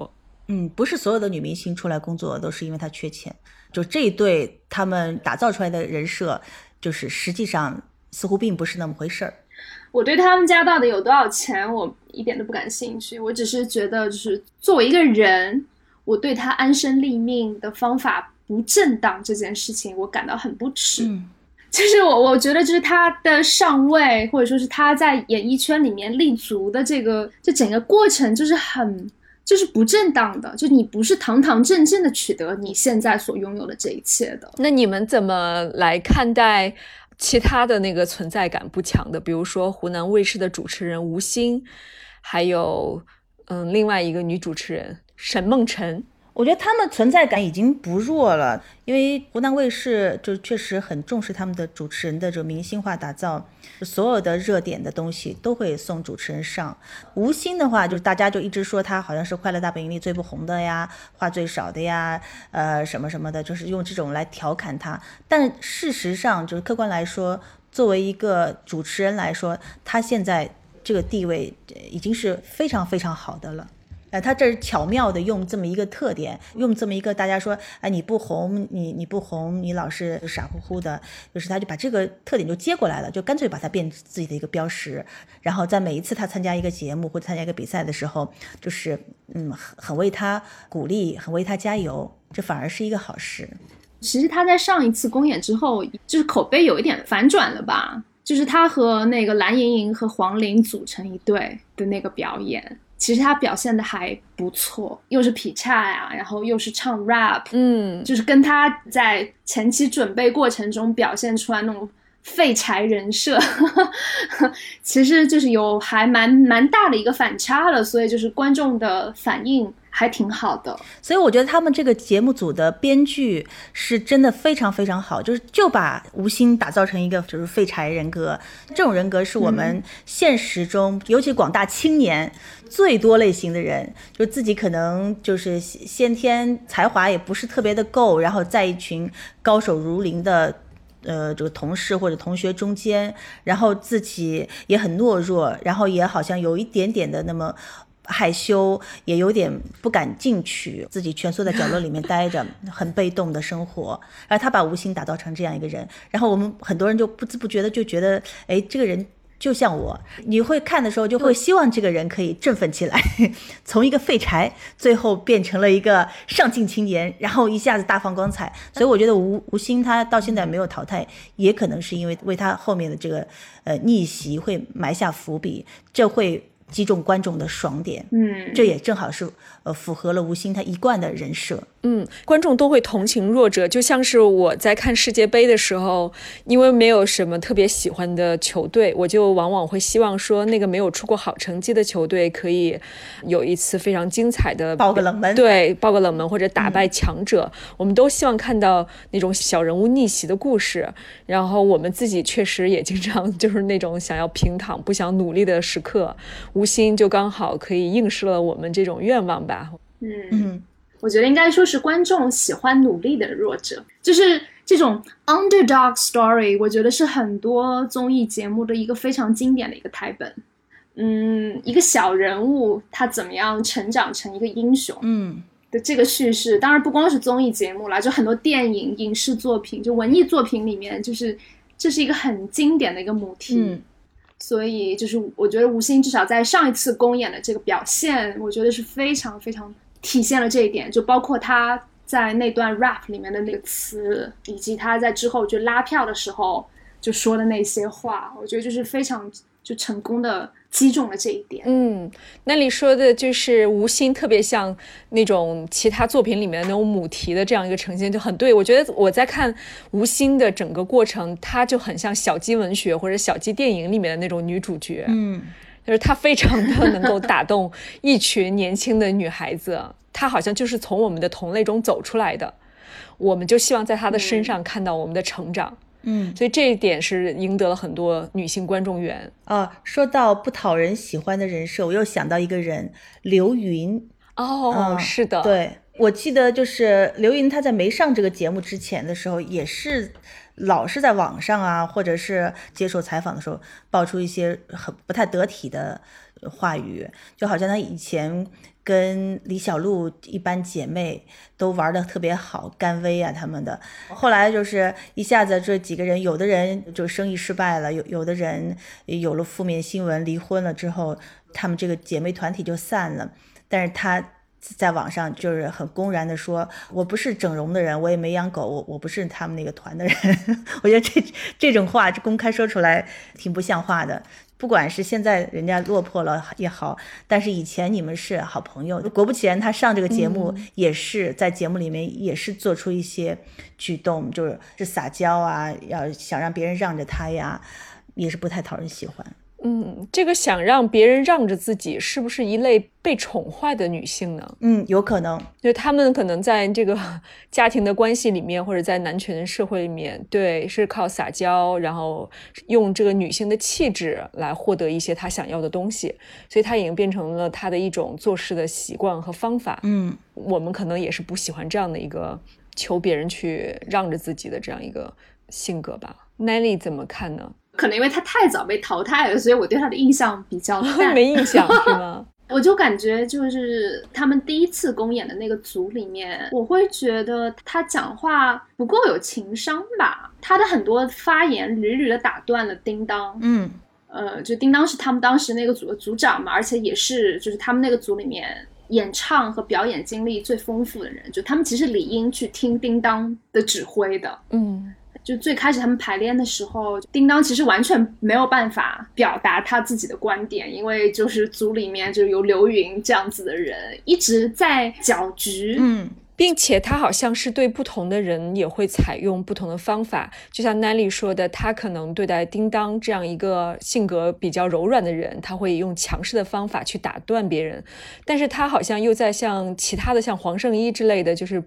[SPEAKER 2] 嗯，不是所有的女明星出来工作都是因为她缺钱，就这一对他们打造出来的人设，就是实际上似乎并不是那么回事儿。
[SPEAKER 4] 我对他们家到底有多少钱，我一点都不感兴趣。我只是觉得，就是作为一个人，我对他安身立命的方法不正当这件事情，我感到很不耻。
[SPEAKER 2] 嗯
[SPEAKER 4] 就是我，我觉得就是他的上位，或者说是他在演艺圈里面立足的这个，这整个过程就是很，就是不正当的，就你不是堂堂正正的取得你现在所拥有的这一切的。
[SPEAKER 3] 那你们怎么来看待其他的那个存在感不强的？比如说湖南卫视的主持人吴昕，还有嗯另外一个女主持人沈梦辰。
[SPEAKER 2] 我觉得他们存在感已经不弱了，因为湖南卫视就确实很重视他们的主持人的这个明星化打造，所有的热点的东西都会送主持人上。吴昕的话，就是大家就一直说他好像是《快乐大本营》里最不红的呀，话最少的呀，呃什么什么的，就是用这种来调侃他。但事实上，就是客观来说，作为一个主持人来说，他现在这个地位已经是非常非常好的了。呃，他这是巧妙的用这么一个特点，用这么一个大家说，哎，你不红，你你不红，你老是傻乎乎的，就是他就把这个特点就接过来了，就干脆把它变自己的一个标识，然后在每一次他参加一个节目或者参加一个比赛的时候，就是嗯，很很为他鼓励，很为他加油，这反而是一个好事。
[SPEAKER 4] 其实他在上一次公演之后，就是口碑有一点反转了吧？就是他和那个蓝盈莹和黄龄组成一对的那个表演，其实他表现的还不错，又是劈叉呀，然后又是唱 rap，
[SPEAKER 3] 嗯，
[SPEAKER 4] 就是跟他在前期准备过程中表现出来那种废柴人设，其实就是有还蛮蛮大的一个反差了，所以就是观众的反应还挺好的。
[SPEAKER 2] 所以我觉得他们这个节目组的编剧是真的非常非常好，就是就把吴昕打造成一个就是废柴人格，这种人格是我们现实中、尤其广大青年最多类型的人，就自己可能就是先先天才华也不是特别的够，然后在一群高手如林的。呃，这个同事或者同学中间，然后自己也很懦弱，然后也好像有一点点的那么害羞，也有点不敢进取，自己蜷缩在角落里面待着，很被动的生活。然后他把吴昕打造成这样一个人，然后我们很多人就不知不觉的就觉得，哎，这个人。就像我，你会看的时候就会希望这个人可以振奋起来，从一个废柴最后变成了一个上进青年，然后一下子大放光彩。所以我觉得吴吴昕他到现在没有淘汰，也可能是因为为他后面的这个呃逆袭会埋下伏笔，这会击中观众的爽点。
[SPEAKER 4] 嗯，
[SPEAKER 2] 这也正好是呃符合了吴昕他一贯的人设。
[SPEAKER 3] 嗯，观众都会同情弱者，就像是我在看世界杯的时候，因为没有什么特别喜欢的球队，我就往往会希望说那个没有出过好成绩的球队可以有一次非常精彩的
[SPEAKER 2] 爆个冷门，
[SPEAKER 3] 对，爆个冷门或者打败强者，我们都希望看到那种小人物逆袭的故事。然后我们自己确实也经常就是那种想要平躺不想努力的时刻，吴昕就刚好可以映射了我们这种愿望吧。
[SPEAKER 4] 嗯。
[SPEAKER 2] 嗯。
[SPEAKER 4] 我觉得应该说是观众喜欢努力的弱者，就是这种 underdog story。我觉得是很多综艺节目的一个非常经典的一个台本。嗯，一个小人物他怎么样成长成一个英雄，
[SPEAKER 2] 嗯
[SPEAKER 4] 的这个叙事，当然不光是综艺节目啦，就很多电影、影视作品，就文艺作品里面，就是这是一个很经典的一个母题。
[SPEAKER 2] 嗯，
[SPEAKER 4] 所以就是我觉得吴昕至少在上一次公演的这个表现，我觉得是非常非常。体现了这一点，就包括他在那段 rap 里面的那个词，以及他在之后就拉票的时候就说的那些话，我觉得就是非常就成功的击中了这一点。
[SPEAKER 3] 嗯，那你说的就是吴昕特别像那种其他作品里面的那种母题的这样一个呈现，就很对。我觉得我在看吴昕的整个过程，她就很像小鸡文学或者小鸡电影里面的那种女主角。
[SPEAKER 2] 嗯。
[SPEAKER 3] 就是她非常的能够打动一群年轻的女孩子，她好像就是从我们的同类中走出来的，我们就希望在她的身上看到我们的成长，
[SPEAKER 2] 嗯，
[SPEAKER 3] 所以这一点是赢得了很多女性观众缘
[SPEAKER 2] 啊。说到不讨人喜欢的人设，我又想到一个人，刘芸。
[SPEAKER 3] 哦，是的，
[SPEAKER 2] 对，我记得就是刘芸，她在没上这个节目之前的时候，也是。老是在网上啊，或者是接受采访的时候爆出一些很不太得体的话语，就好像她以前跟李小璐一般姐妹都玩的特别好，甘薇啊他们的，后来就是一下子这几个人，有的人就生意失败了，有有的人有了负面新闻，离婚了之后，他们这个姐妹团体就散了，但是她。在网上就是很公然的说，我不是整容的人，我也没养狗，我我不是他们那个团的人。我觉得这这种话公开说出来挺不像话的。不管是现在人家落魄了也好，但是以前你们是好朋友。果不其然，他上这个节目也是在节目里面也是做出一些举动，就是是撒娇啊，要想让别人让着他呀，也是不太讨人喜欢。
[SPEAKER 3] 嗯，这个想让别人让着自己，是不是一类被宠坏的女性呢？
[SPEAKER 2] 嗯，有可能，
[SPEAKER 3] 就他们可能在这个 家庭的关系里面，或者在男权社会里面，对，是靠撒娇，然后用这个女性的气质来获得一些他想要的东西，所以他已经变成了他的一种做事的习惯和方法。
[SPEAKER 2] 嗯，
[SPEAKER 3] 我们可能也是不喜欢这样的一个求别人去让着自己的这样一个性格吧。Nelly 怎么看呢？
[SPEAKER 4] 可能因为他太早被淘汰了，所以我对他的印象比较淡。
[SPEAKER 3] 没印象是吗？
[SPEAKER 4] 我就感觉就是他们第一次公演的那个组里面，我会觉得他讲话不够有情商吧。他的很多发言屡屡的打断了叮当。
[SPEAKER 2] 嗯，
[SPEAKER 4] 呃，就叮当是他们当时那个组的组长嘛，而且也是就是他们那个组里面演唱和表演经历最丰富的人，就他们其实理应去听叮当的指挥的。
[SPEAKER 3] 嗯。
[SPEAKER 4] 就最开始他们排练的时候，叮当其实完全没有办法表达他自己的观点，因为就是组里面就有刘云这样子的人一直在搅局。
[SPEAKER 2] 嗯。
[SPEAKER 3] 并且他好像是对不同的人也会采用不同的方法，就像 Nelly 说的，他可能对待叮当这样一个性格比较柔软的人，他会用强势的方法去打断别人，但是他好像又在像其他的像黄圣依之类的，就是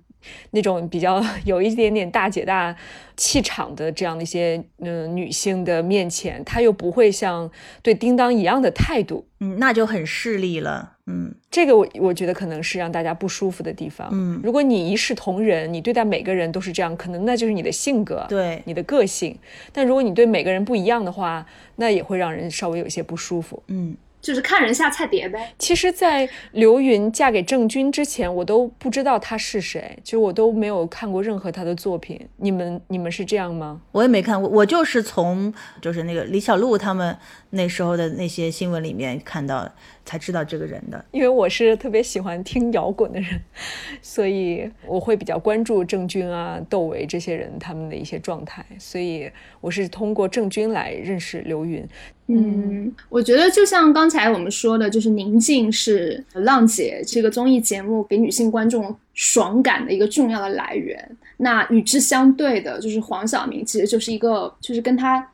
[SPEAKER 3] 那种比较有一点点大姐大气场的这样的一些嗯女性的面前，他又不会像对叮当一样的态度，
[SPEAKER 2] 嗯，那就很势利了。嗯，
[SPEAKER 3] 这个我我觉得可能是让大家不舒服的地方。
[SPEAKER 2] 嗯，
[SPEAKER 3] 如果你一视同仁，你对待每个人都是这样，可能那就是你的性格，
[SPEAKER 2] 对
[SPEAKER 3] 你的个性。但如果你对每个人不一样的话，那也会让人稍微有些不舒服。
[SPEAKER 2] 嗯。
[SPEAKER 4] 就是看人下菜碟呗。
[SPEAKER 3] 其实，在刘云嫁给郑钧之前，我都不知道他是谁，就我都没有看过任何他的作品。你们，你们是这样吗？
[SPEAKER 2] 我也没看过，我就是从就是那个李小璐他们那时候的那些新闻里面看到，才知道这个人的。
[SPEAKER 3] 因为我是特别喜欢听摇滚的人，所以我会比较关注郑钧啊、窦唯这些人他们的一些状态，所以我是通过郑钧来认识刘云。
[SPEAKER 4] 嗯，我觉得就像刚才我们说的，就是宁静是《浪姐》这个综艺节目给女性观众爽感的一个重要的来源。那与之相对的，就是黄晓明，其实就是一个就是跟他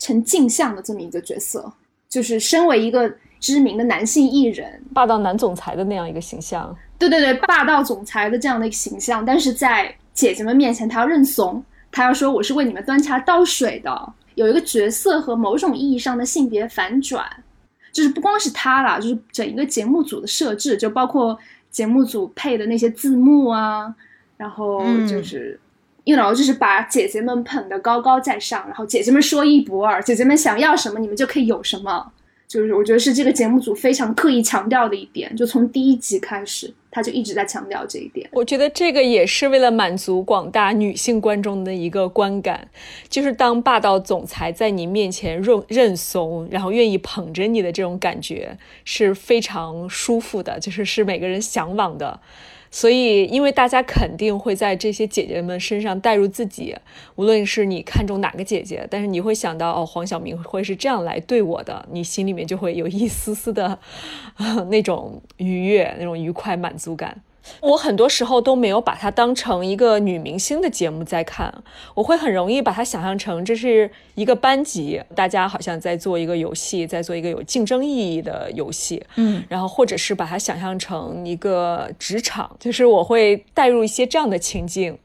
[SPEAKER 4] 成镜像的这么一个角色，就是身为一个知名的男性艺人，
[SPEAKER 3] 霸道男总裁的那样一个形象。
[SPEAKER 4] 对对对，霸道总裁的这样的一个形象，但是在姐姐们面前，他要认怂，他要说我是为你们端茶倒水的。有一个角色和某种意义上的性别反转，就是不光是他啦，就是整一个节目组的设置，就包括节目组配的那些字幕啊，然后就是，you know，就是把姐姐们捧得高高在上，然后姐姐们说一不二，姐姐们想要什么，你们就可以有什么。就是我觉得是这个节目组非常刻意强调的一点，就从第一集开始，他就一直在强调这一点。
[SPEAKER 3] 我觉得这个也是为了满足广大女性观众的一个观感，就是当霸道总裁在你面前认认怂，然后愿意捧着你的这种感觉是非常舒服的，就是是每个人向往的。所以，因为大家肯定会在这些姐姐们身上带入自己，无论是你看中哪个姐姐，但是你会想到哦，黄晓明会是这样来对我的，你心里面就会有一丝丝的那种愉悦、那种愉快、满足感。我很多时候都没有把它当成一个女明星的节目在看，我会很容易把它想象成这是一个班级，大家好像在做一个游戏，在做一个有竞争意义的游戏，
[SPEAKER 2] 嗯，
[SPEAKER 3] 然后或者是把它想象成一个职场，就是我会带入一些这样的情境，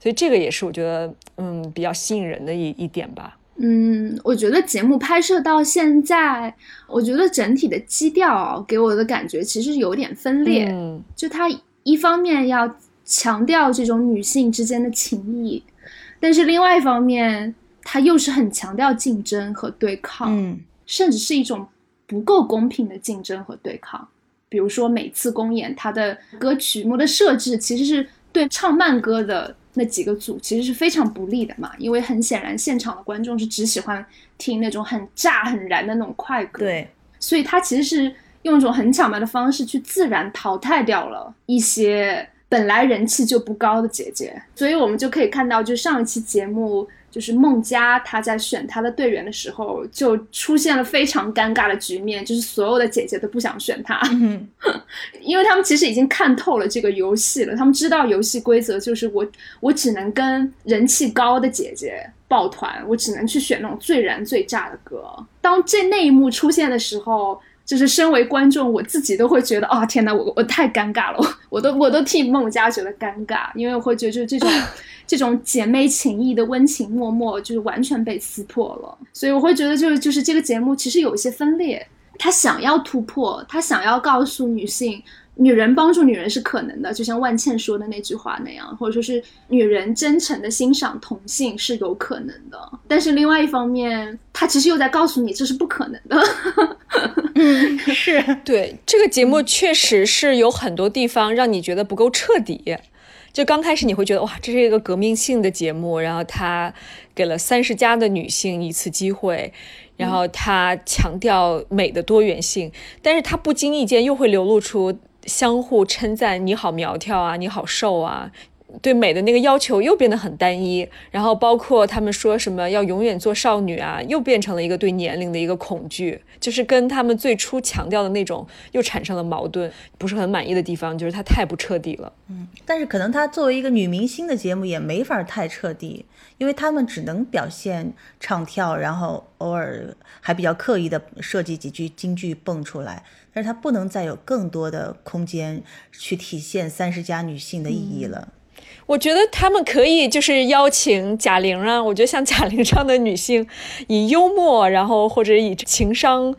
[SPEAKER 3] 所以这个也是我觉得嗯比较吸引人的一一点吧。
[SPEAKER 4] 嗯，我觉得节目拍摄到现在，我觉得整体的基调给我的感觉其实有点分裂，就它。一方面要强调这种女性之间的情谊，但是另外一方面，它又是很强调竞争和对抗，
[SPEAKER 2] 嗯
[SPEAKER 4] 甚至是一种不够公平的竞争和对抗。比如说每次公演，它的歌曲目的设置其实是对唱慢歌的那几个组其实是非常不利的嘛，因为很显然现场的观众是只喜欢听那种很炸很燃的那种快歌，
[SPEAKER 2] 对，
[SPEAKER 4] 所以它其实是用一种很巧妙的方式去自然淘汰掉了一些本来人气就不高的姐姐，所以我们就可以看到，就上一期节目，就是孟佳她在选她的队员的时候，就出现了非常尴尬的局面，就是所有的姐姐都不想选她，因为他们其实已经看透了这个游戏了，他们知道游戏规则就是我我只能跟人气高的姐姐抱团，我只能去选那种最燃最炸的歌。当这那一幕出现的时候，就是身为观众，我自己都会觉得啊、天哪，我我太尴尬了，我我都我都替孟佳觉得尴尬，因为我会觉得就是这种 这种姐妹情谊的温情脉脉，就是完全被撕破了。所以我会觉得就是就是这个节目其实有一些分裂，他想要突破，他想要告诉女性，女人帮助女人是可能的，就像万茜说的那句话那样，或者说是女人真诚的欣赏同性是有可能的。但是另外一方面，她其实又在告诉你这是不可能的。
[SPEAKER 2] 嗯是，
[SPEAKER 3] 对这个节目确实是有很多地方让你觉得不够彻底。就刚开始你会觉得哇，这是一个革命性的节目，然后它给了三十加的女性一次机会，然后它强调美的多元性，但是它不经意间又会流露出相互称赞你好苗条啊，你好瘦啊。对美的那个要求又变得很单一，然后包括他们说什么要永远做少女啊，又变成了一个对年龄的一个恐惧，就是跟他们最初强调的那种又产生了矛盾，不是很满意的地方，就是它太不彻底了。
[SPEAKER 2] 嗯但是可能她作为一个女明星的节目也没法太彻底，因为他们只能表现唱跳，然后偶尔还比较刻意的设计几句京剧蹦出来，但是他不能再有更多的空间去体现三十加女性的意义了。
[SPEAKER 3] 我觉得他们可以就是邀请贾玲啊，我觉得像贾玲这样的女性，以幽默，然后或者以情商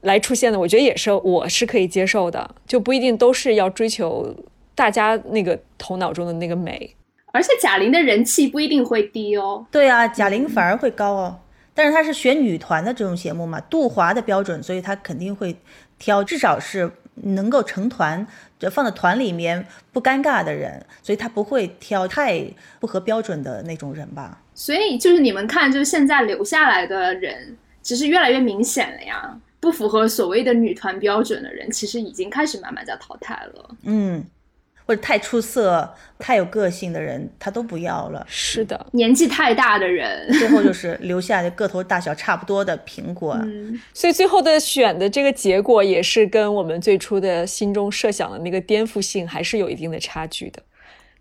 [SPEAKER 3] 来出现的，我觉得也是我是可以接受的，就不一定都是要追求大家那个头脑中的那个美。
[SPEAKER 4] 而且贾玲的人气不一定会低哦。
[SPEAKER 2] 对啊，贾玲反而会高哦，但是她是选女团的这种节目嘛，杜华的标准，所以她肯定会挑至少是能够成团，就放在团里面不尴尬的人，所以她不会挑太不合标准的那种人吧。
[SPEAKER 4] 所以就是你们看，就是现在留下来的人，其实越来越明显了呀。不符合所谓的女团标准的人，其实已经开始慢慢在淘汰了。
[SPEAKER 2] 嗯，或者太出色、太有个性的人，他都不要了。
[SPEAKER 3] 是的，
[SPEAKER 4] 年纪太大的人，
[SPEAKER 2] 最后就是留下的个头大小差不多的苹果。
[SPEAKER 4] 嗯，
[SPEAKER 3] 所以最后的选的这个结果也是跟我们最初的心中设想的那个颠覆性还是有一定的差距的。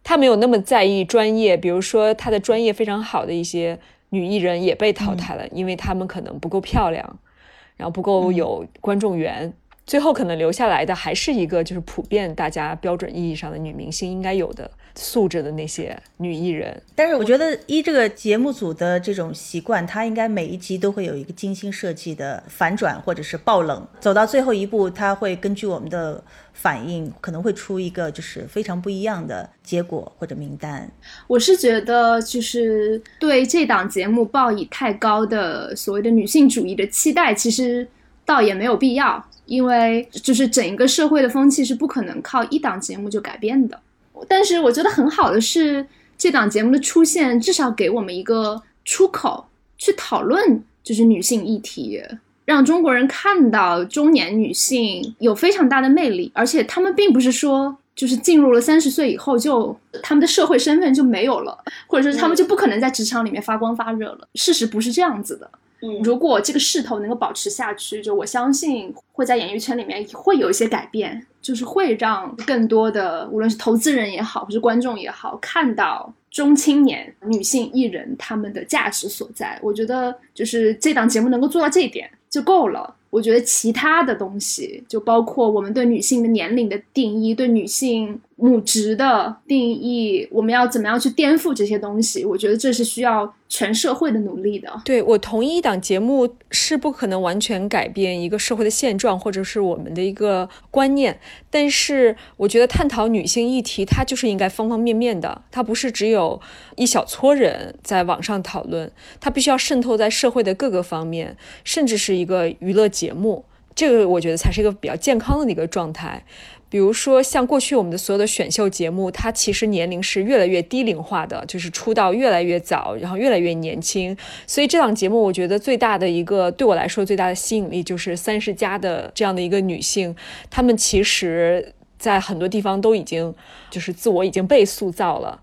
[SPEAKER 3] 他没有那么在意专业，比如说他的专业非常好的一些女艺人也被淘汰了，因为她们可能不够漂亮，然后不够有观众缘。最后可能留下来的还是一个就是普遍大家标准意义上的女明星应该有的素质的那些女艺人。
[SPEAKER 2] 但是我觉得依这个节目组的这种习惯，他应该每一集都会有一个精心设计的反转或者是爆冷，走到最后一步，他会根据我们的反应，可能会出一个就是非常不一样的结果或者名单。
[SPEAKER 4] 我是觉得就是对这档节目抱以太高的所谓的女性主义的期待，其实倒也没有必要。因为就是整一个社会的风气是不可能靠一档节目就改变的。但是我觉得很好的是，这档节目的出现至少给我们一个出口，去讨论就是女性议题，让中国人看到中年女性有非常大的魅力，而且她们并不是说就是进入了三十岁以后就她们的社会身份就没有了，或者说她们就不可能在职场里面发光发热了。事实不是这样子的。嗯如果这个势头能够保持下去，就我相信会在演艺圈里面会有一些改变，就是会让更多的无论是投资人也好，或是观众也好，看到中青年女性艺人她们的价值所在。我觉得就是这档节目能够做到这一点就够了。我觉得其他的东西，就包括我们对女性的年龄的定义，对女性母职的定义，我们要怎么样去颠覆这些东西？我觉得这是需要全社会的努力的。
[SPEAKER 3] 对我同意，一档节目是不可能完全改变一个社会的现状，或者是我们的一个观念。但是，我觉得探讨女性议题，它就是应该方方面面的，它不是只有一小撮人在网上讨论，它必须要渗透在社会的各个方面，甚至是一个娱乐节目。这个我觉得才是一个比较健康的一个状态。比如说，像过去我们的所有的选秀节目，它其实年龄是越来越低龄化的，就是出道越来越早，然后越来越年轻。所以这档节目，我觉得最大的一个对我来说最大的吸引力，就是三十加的这样的一个女性，她们其实在很多地方都已经就是自我已经被塑造了。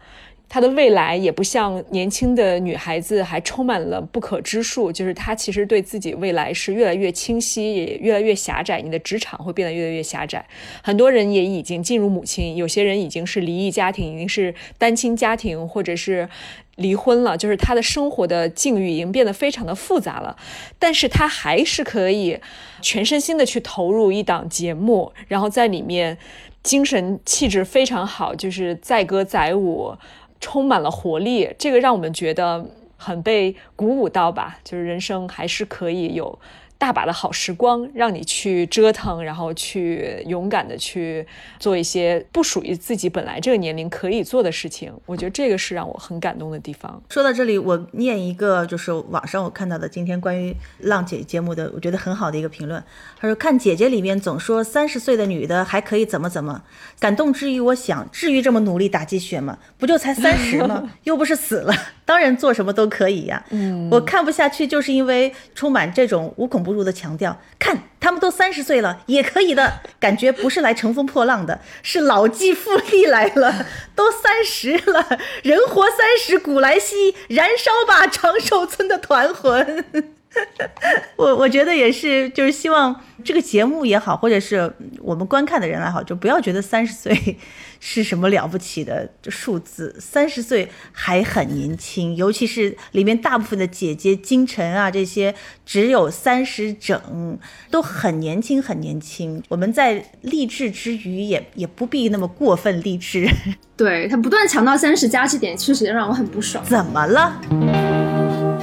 [SPEAKER 3] 她的未来也不像年轻的女孩子，还充满了不可知数。就是她其实对自己未来是越来越清晰，也越来越狭窄。你的职场会变得越来越狭窄。很多人也已经进入母亲，有些人已经是离异家庭，已经是单亲家庭，或者是离婚了。就是她的生活的境遇已经变得非常的复杂了。但是她还是可以全身心的去投入一档节目，然后在里面精神气质非常好，就是载歌载舞。充满了活力，这个让我们觉得很被鼓舞到吧？就是人生还是可以有。大把的好时光让你去折腾，然后去勇敢的去做一些不属于自己本来这个年龄可以做的事情。我觉得这个是让我很感动的地方。
[SPEAKER 2] 说到这里，我念一个就是网上我看到的今天关于浪姐节目的，我觉得很好的一个评论。他说：“看姐姐里面总说三十岁的女的还可以怎么怎么，感动之余，我想至于这么努力打鸡血吗？不就才 三十吗？又不是死了，当然做什么都可以呀。”嗯，我看不下去，就是因为充满这种无孔不。入的强调，看他们都三十岁了，也可以的感觉，不是来乘风破浪的，是老骥伏枥来了。都三十了，人活三十古来稀，燃烧吧长寿村的团魂。我我觉得也是，就是希望这个节目也好，或者是我们观看的人也好，就不要觉得三十岁。是什么了不起的数字？三十岁还很年轻，尤其是里面大部分的姐姐金晨啊，这些只有三十整，都很年轻，很年轻。我们在励志之余，也也不必那么过分励志。
[SPEAKER 4] 对他不断强调三十加这点，确实让我很不爽。
[SPEAKER 2] 怎么了？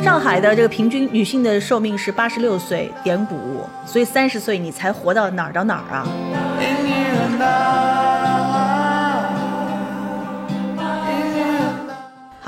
[SPEAKER 2] 上海的这个平均女性的寿命是八十六岁点五，所以三十岁你才活到哪儿到哪儿啊？